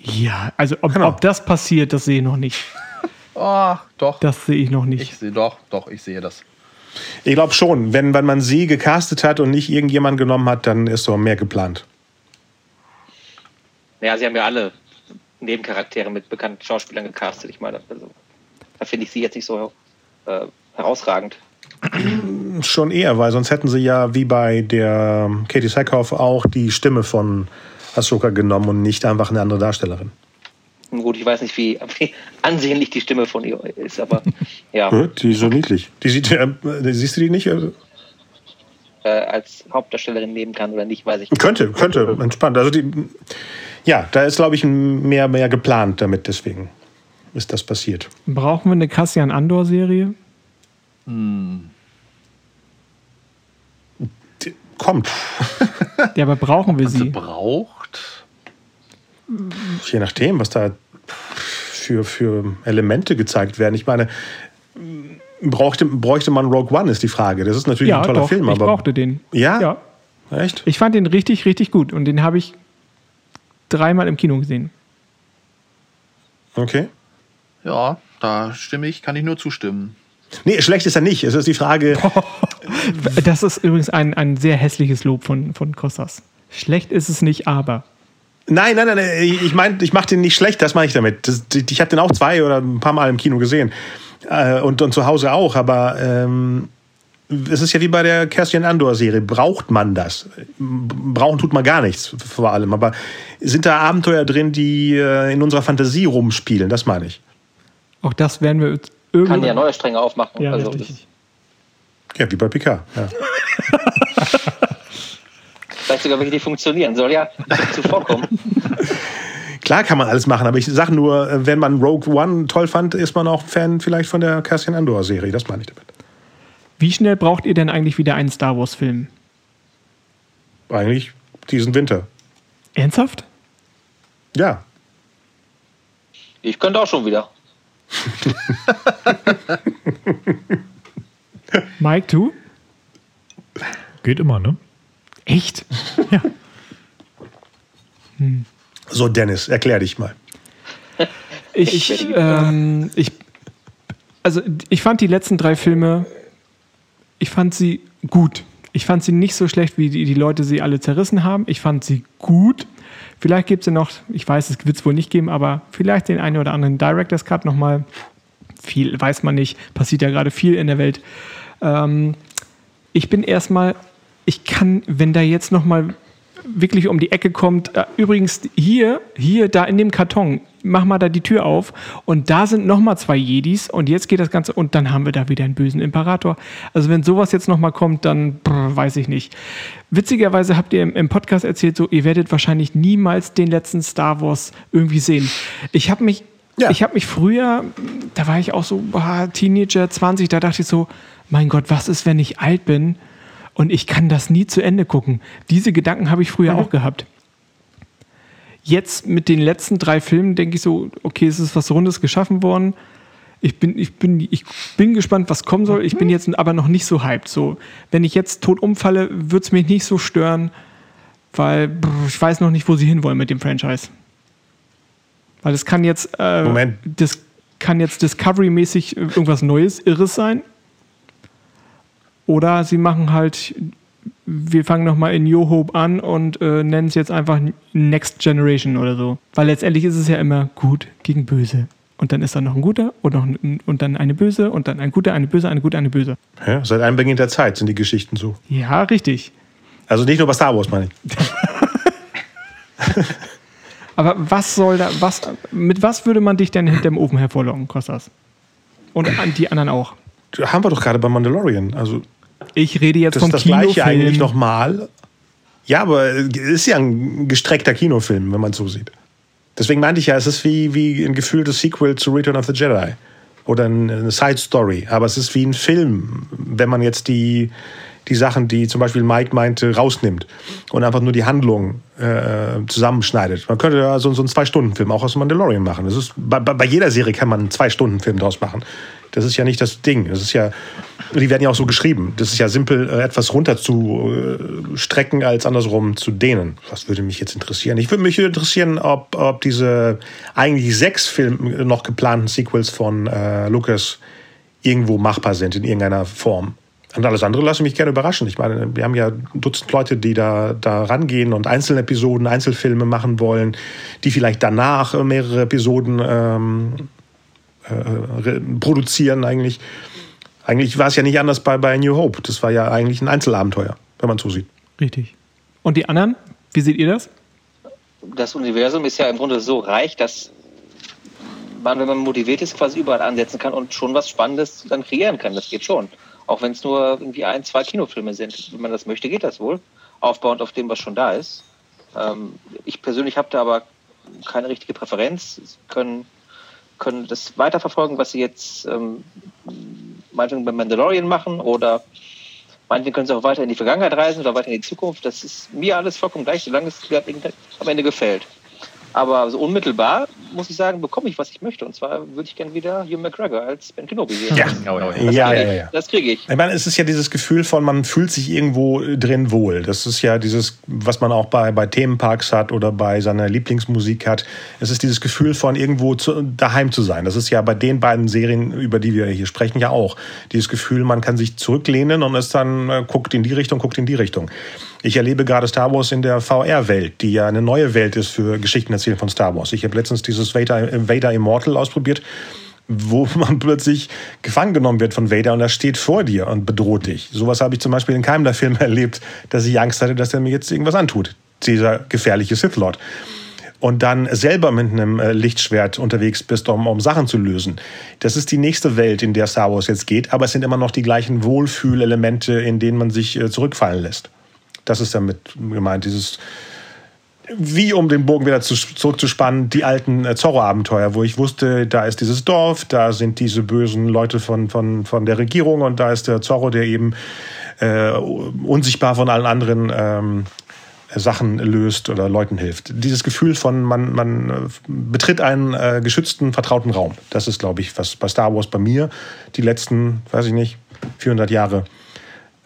Ja, also ob, Genau. ob das passiert, das sehe ich noch nicht. Oh, doch. Das sehe ich noch nicht. Ich sehe doch, doch, ich sehe das. Ich glaube schon, wenn, wenn man sie gecastet hat und nicht irgendjemand genommen hat, dann ist so mehr geplant. Ja, sie haben ja alle Nebencharaktere mit bekannten Schauspielern gecastet. Ich meine, also, da finde ich sie jetzt nicht so äh, herausragend. Schon eher, weil sonst hätten sie ja wie bei der Katie Sackhoff auch die Stimme von Ahsoka genommen und nicht einfach eine andere Darstellerin. Gut, ich weiß nicht, wie, wie ansehnlich die Stimme von ihr ist, aber ja, Die ist so niedlich. Die sieht, äh, siehst du die nicht? Äh, äh, als Hauptdarstellerin nehmen kann oder nicht, weiß ich nicht. Könnte, könnte, entspannt. Also die, ja, da ist, glaube ich, mehr, mehr geplant damit, deswegen ist das passiert. Brauchen wir eine Cassian Andor-Serie? Die, kommt, Ja, aber brauchen wir Sie sie? braucht. je nachdem, was da für, für Elemente gezeigt werden. Ich meine, brauchte, bräuchte man Rogue One, ist die Frage. Das ist natürlich Ja, ein toller doch. Film, ich aber. brauchte den. Ja? Ja. Echt? Ich fand den richtig, richtig gut. Und den habe ich dreimal im Kino gesehen. Okay. Ja, da stimme ich, kann ich nur zustimmen. Nee, schlecht ist er nicht. Es ist die Frage, Das ist übrigens ein, ein sehr hässliches Lob von, von Kostas. Schlecht ist es nicht, aber. Nein, nein, nein, nein, ich meine, ich mache den nicht schlecht, das meine ich damit. Das, ich habe den auch zwei oder ein paar Mal im Kino gesehen. Äh, und, und zu Hause auch, aber ähm, es ist ja wie bei der Cassian Andor-Serie. Braucht man das? Brauchen tut man gar nichts, vor allem. Aber sind da Abenteuer drin, die äh, in unserer Fantasie rumspielen? Das meine ich. Auch das werden wir Kann irgendwann. ja neue Stränge aufmachen. Ja, also, richtig. Ja, wie bei Picard. Ja. vielleicht sogar welche, die funktionieren. Soll ja zuvorkommen. Klar kann man alles machen, aber ich sage nur, wenn man Rogue One toll fand, ist man auch Fan vielleicht von der Cassian Andor-Serie. Das meine ich damit. Wie schnell braucht ihr denn eigentlich wieder einen Star Wars-Film? Eigentlich diesen Winter. Ernsthaft? Ja, Ich könnte auch schon wieder. Mike, du? Geht immer, ne? Echt? So, Dennis, erklär dich mal. Ich, ähm, ich, also ich fand die letzten drei Filme, ich fand sie gut. Ich fand sie nicht so schlecht, wie die, die Leute sie alle zerrissen haben. Ich fand sie gut. Vielleicht gibt es ja noch, ich weiß, es wird es wohl nicht geben, aber vielleicht den einen oder anderen Director's Cut nochmal. Viel weiß man nicht. Passiert ja gerade viel in der Welt. Ähm, ich bin erstmal, ich kann, wenn da jetzt nochmal wirklich um die Ecke kommt, äh, übrigens hier, hier, da in dem Karton, mach mal da die Tür auf und da sind nochmal zwei Jedis und jetzt geht das Ganze und dann haben wir da wieder einen bösen Imperator. Also wenn sowas jetzt nochmal kommt, dann brr, weiß ich nicht. Witzigerweise habt ihr im, im Podcast erzählt, so ihr werdet wahrscheinlich niemals den letzten Star Wars irgendwie sehen. Ich habe mich Ja. ich habe mich früher, da war ich auch so boah, Teenager, 20, da dachte ich so, mein Gott, was ist, wenn ich alt bin und ich kann das nie zu Ende gucken? Diese Gedanken habe ich früher auch gehabt. Jetzt mit den letzten drei Filmen denke ich so, okay, es ist was Rundes geschaffen worden. Ich bin, ich, bin, ich bin gespannt, was kommen soll. Ich bin jetzt aber noch nicht so hyped. So, wenn ich jetzt tot umfalle, wird es mich nicht so stören, weil brr, ich weiß noch nicht, wo sie hinwollen mit dem Franchise. Weil das kann jetzt, äh, Moment. das kann jetzt Discovery-mäßig irgendwas Neues, Irres sein. Oder sie machen halt, wir fangen nochmal in New Hope an und äh, nennen es jetzt einfach Next Generation oder so. Weil letztendlich ist es ja immer gut gegen böse. Und dann ist da noch ein guter und, noch ein, und dann eine böse und dann ein guter, eine böse, eine gute, eine böse. Ja, seit Einbeginn der Zeit sind die Geschichten so. Ja, richtig. Also nicht nur bei Star Wars, meine ich. Aber was soll da, was, mit was würde man dich denn hinterm Ofen hervorlocken, Kostas? Und die anderen auch. Haben wir doch gerade bei Mandalorian. Also Ich rede jetzt das vom ist das gleiche Kinofilm. eigentlich nochmal. Ja, aber es ist ja ein gestreckter Kinofilm, wenn man so sieht. Deswegen meinte ich ja, es ist wie, wie ein gefühltes Sequel zu Return of the Jedi. Oder eine Side Story. Aber es ist wie ein Film, wenn man jetzt die, die Sachen, die zum Beispiel Mike meinte, rausnimmt und einfach nur die Handlung äh, zusammenschneidet. Man könnte ja so, so einen Zwei-Stunden-Film auch aus Mandalorian machen. Das ist, bei, bei bei jeder Serie kann man einen Zwei-Stunden-Film draus machen. Das ist ja nicht das Ding. Das ist ja, die werden ja auch so geschrieben. Das ist ja simpel, äh, etwas runter zu äh, strecken, als andersrum zu dehnen. Was würde mich jetzt interessieren? Ich würde mich interessieren, ob, ob diese eigentlich sechs Film, noch geplanten Sequels von äh, Lucas irgendwo machbar sind in irgendeiner Form. Und alles andere lasse ich mich gerne überraschen. Ich meine, wir haben ja Dutzend Leute, die da, da rangehen und Einzelepisoden, Einzelfilme machen wollen, die vielleicht danach äh, mehrere Episoden ähm, äh, re- produzieren eigentlich. Eigentlich war es ja nicht anders bei, bei New Hope. Das war ja eigentlich ein Einzelabenteuer, wenn man so sieht. Richtig. Und die anderen? Wie seht ihr das? das Universum ist ja im Grunde so reich, dass man, wenn man motiviert ist, quasi überall ansetzen kann und schon was Spannendes dann kreieren kann. Das geht schon. Auch wenn es nur irgendwie ein, zwei Kinofilme sind. Wenn man das möchte, geht das wohl. Aufbauend auf dem, was schon da ist. Ähm, ich persönlich habe da aber keine richtige Präferenz. Sie können, können das weiterverfolgen, was sie jetzt ähm, meinetwegen bei Mandalorian machen oder meinetwegen können sie auch weiter in die Vergangenheit reisen oder weiter in die Zukunft. Das ist mir alles vollkommen gleich, solange es am Ende gefällt. Aber so unmittelbar, muss ich sagen, bekomme ich, was ich möchte. Und zwar würde ich gerne wieder Hugh McGregor als Ben Kenobi sehen. Ja. Ja. Das Ja, kriege ja, ich. ja. Das kriege ich. Ich meine, es ist ja dieses Gefühl von, man fühlt sich irgendwo drin wohl. Das ist ja dieses, was man auch bei, bei Themenparks hat oder bei seiner Lieblingsmusik hat. Es ist dieses Gefühl von irgendwo zu, daheim zu sein. Das ist ja bei den beiden Serien, über die wir hier sprechen, ja auch. Dieses Gefühl, man kann sich zurücklehnen und es dann äh, guckt in die Richtung, guckt in die Richtung. Ich erlebe gerade Star Wars in der VR-Welt, die ja eine neue Welt ist für Geschichten erzählen von Star Wars. Ich habe letztens dieses Vader, Vader Immortal ausprobiert wo man plötzlich gefangen genommen wird von Vader und er steht vor dir und bedroht dich. Sowas habe ich zum Beispiel in keinem der Filme erlebt, dass ich Angst hatte, dass er mir jetzt irgendwas antut. Dieser gefährliche Sith Lord. Und dann selber mit einem äh, Lichtschwert unterwegs bist, um, um Sachen zu lösen. Das ist die nächste Welt, in der Star Wars jetzt geht, aber es sind immer noch die gleichen Wohlfühlelemente, in denen man sich äh, zurückfallen lässt. Das ist damit gemeint, dieses wie um den Bogen wieder zu, zurückzuspannen, die alten äh, Zorro-Abenteuer, wo ich wusste, da ist dieses Dorf, da sind diese bösen Leute von, von, von der Regierung und da ist der Zorro, der eben äh, unsichtbar von allen anderen ähm, Sachen löst oder Leuten hilft. Dieses Gefühl von, man, man äh, betritt einen äh, geschützten, vertrauten Raum. Das ist, glaube ich, was bei Star Wars bei mir die letzten, weiß ich nicht, 400 Jahre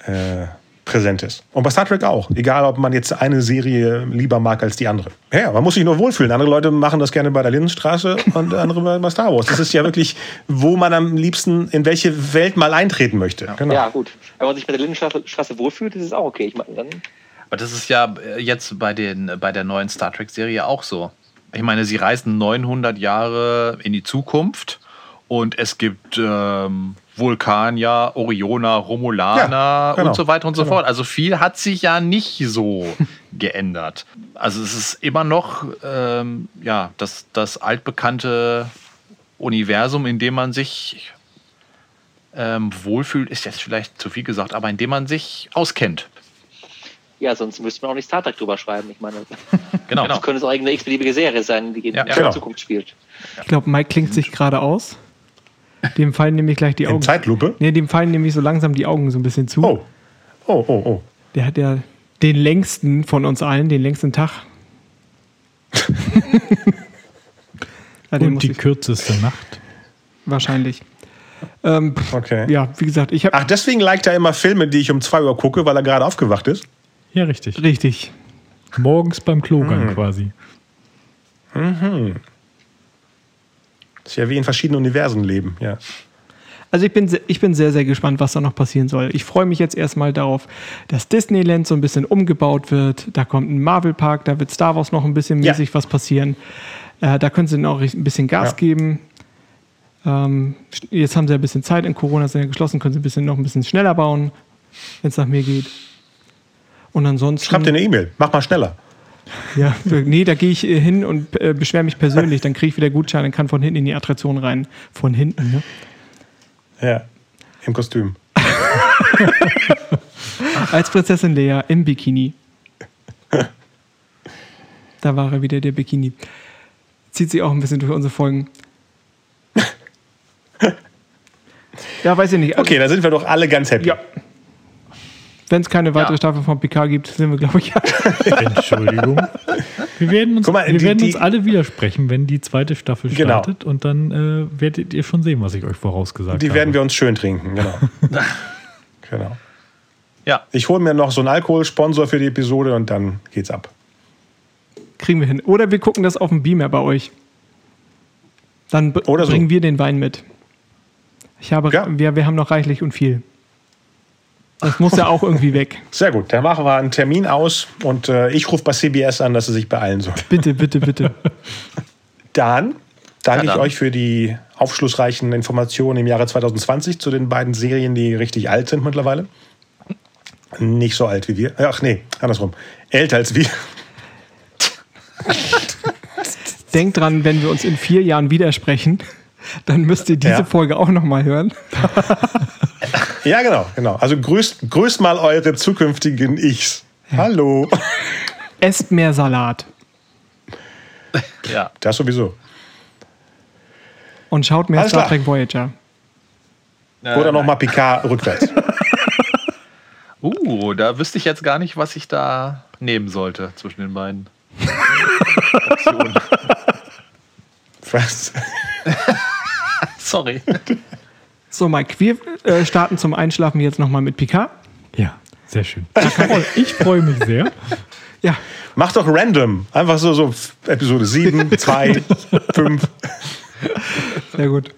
äh, präsent ist. Und bei Star Trek auch. Egal, ob man jetzt eine Serie lieber mag als die andere. Ja, man muss sich nur wohlfühlen. Andere Leute machen das gerne bei der Lindenstraße und andere bei- Star Wars. Das ist ja wirklich, wo man am liebsten in welche Welt mal eintreten möchte. Genau. Ja, gut. Wenn man sich bei der Lindenstraße Straße wohlfühlt, ist es auch okay. Ich meine, dann Aber das ist ja äh, jetzt bei, den, bei der neuen Star Trek-Serie auch so. Ich meine, sie reisen 900 Jahre in die Zukunft und es gibt ähm, Vulkanier, Orioner, Romulaner Ja, genau. und so weiter und so Genau. fort. Also viel hat sich ja nicht so geändert. Also es ist immer noch ähm, ja, das, das altbekannte Universum, in dem man sich ähm, wohlfühlt, ist jetzt vielleicht zu viel gesagt, aber in dem man sich auskennt. Ja, sonst müsste man auch nicht Star Trek drüber schreiben. Ich meine, Genau. das könnte es auch irgendeine x-beliebige Serie sein, die in Ja, der genau. Zukunft spielt. Ich glaube, Mike klingt sich gerade aus. Dem fallen nämlich gleich die In Augen. Zeitlupe. Nee, dem fallen nämlich so langsam die Augen so ein bisschen zu. Oh. Oh, oh, oh. Der hat ja den längsten von uns allen, den längsten Tag. ja, den Und die kürzeste Nacht. wahrscheinlich. Ähm, pff, Okay. ja, wie gesagt, ich habe Ach, deswegen liked er immer Filme, die ich um 2 Uhr gucke, weil er gerade aufgewacht ist. Ja, richtig. richtig. Morgens beim Klogang quasi. Ist ja wie in verschiedenen Universen leben, ja. Also ich bin, ich bin sehr, sehr gespannt, was da noch passieren soll. Ich freue mich jetzt erstmal darauf, dass Disneyland so ein bisschen umgebaut wird. Da kommt ein Marvel-Park, da wird Star Wars noch ein bisschen Ja. mäßig was passieren. Äh, da können sie noch ein bisschen Gas Ja. geben. Ähm, jetzt haben sie ein bisschen Zeit in Corona, sind ja geschlossen, können sie ein bisschen noch ein bisschen schneller bauen, wenn es nach mir geht. Und ansonsten. Schreib dir eine E-Mail, mach mal schneller. Ja, nee, da gehe ich äh, hin und äh, beschwere mich persönlich. Dann kriege ich wieder Gutscheine und kann von hinten in die Attraktion rein. Von hinten, ne? Ja, im Kostüm. Als Prinzessin Lea im Bikini. Da war er wieder, der Bikini. Zieht sich auch ein bisschen durch unsere Folgen. Ja, weiß ich nicht. Okay, dann sind wir doch alle ganz happy. Ja. Wenn es keine weitere Ja. Staffel von PK gibt, sind wir, glaube ich, Entschuldigung. Wir werden uns, mal, wir die- werden uns die- alle widersprechen, wenn die zweite Staffel Genau. startet. Und dann äh, werdet ihr schon sehen, was ich euch vorausgesagt Die habe. werden wir uns schön trinken, genau. genau. Ja, Ich hole mir noch so einen Alkoholsponsor für die Episode und dann geht's ab. kriegen wir hin. Oder wir gucken das auf dem Beamer bei euch. Dann Oder so. bringen wir den Wein mit. Ich habe, Ja. wir, wir haben noch reichlich und viel. Das muss ja auch irgendwie weg. Sehr gut, dann machen wir einen Termin aus und äh, ich rufe bei CBS an, dass sie sich beeilen sollen. Bitte, bitte, bitte. Dann danke Ja, ich dann. euch für die aufschlussreichen Informationen im Jahre 2020 zu den beiden Serien, die richtig alt sind mittlerweile. Nicht so alt wie wir. Ach nee, andersrum. Älter als wir. Denkt dran, wenn wir uns in vier Jahren widersprechen, dann müsst ihr diese Ja. Folge auch nochmal hören. Ja, genau, genau. Also grüßt, grüßt mal eure zukünftigen Ichs. Hallo. Esst mehr Salat ja. Das sowieso. und schaut mehr Alles Star klar. Trek Voyager. Oder Äh, nochmal Picard rückwärts. Uh, da wüsste ich jetzt gar nicht, was ich da nehmen sollte zwischen den beiden. Optionen. Was? Sorry. So, Mike, wir äh, starten zum Einschlafen jetzt nochmal mit Picard. Ja, sehr schön. Ich freue mich sehr. Ja, Mach doch random. Einfach so, so Episode 7, 2, 5. sehr gut.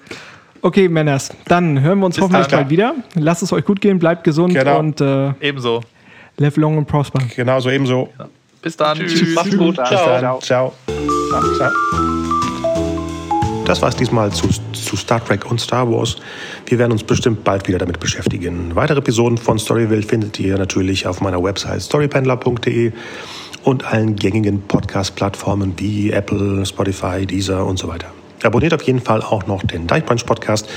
Okay, Männers, dann hören wir uns hoffentlich dann. bald wieder. Lasst es euch gut gehen, bleibt gesund Genau. und äh, Ebenso. live long and prosper. Genau so ebenso. Bis dann. Tschüss. Macht's gut. Bis Ciao. dann. Ciao. Ciao. Das war es diesmal zu, zu Star Trek und Star Wars. Wir werden uns bestimmt bald wieder damit beschäftigen. Weitere Episoden von Storyville findet ihr natürlich auf meiner Website storypendler.de und allen gängigen Podcast-Plattformen wie Apple, Spotify, Deezer und so weiter. Abonniert auf jeden Fall auch noch den Dive Punch Podcast.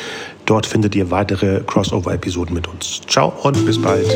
Dort findet ihr weitere Crossover-Episoden mit uns. Ciao und bis bald.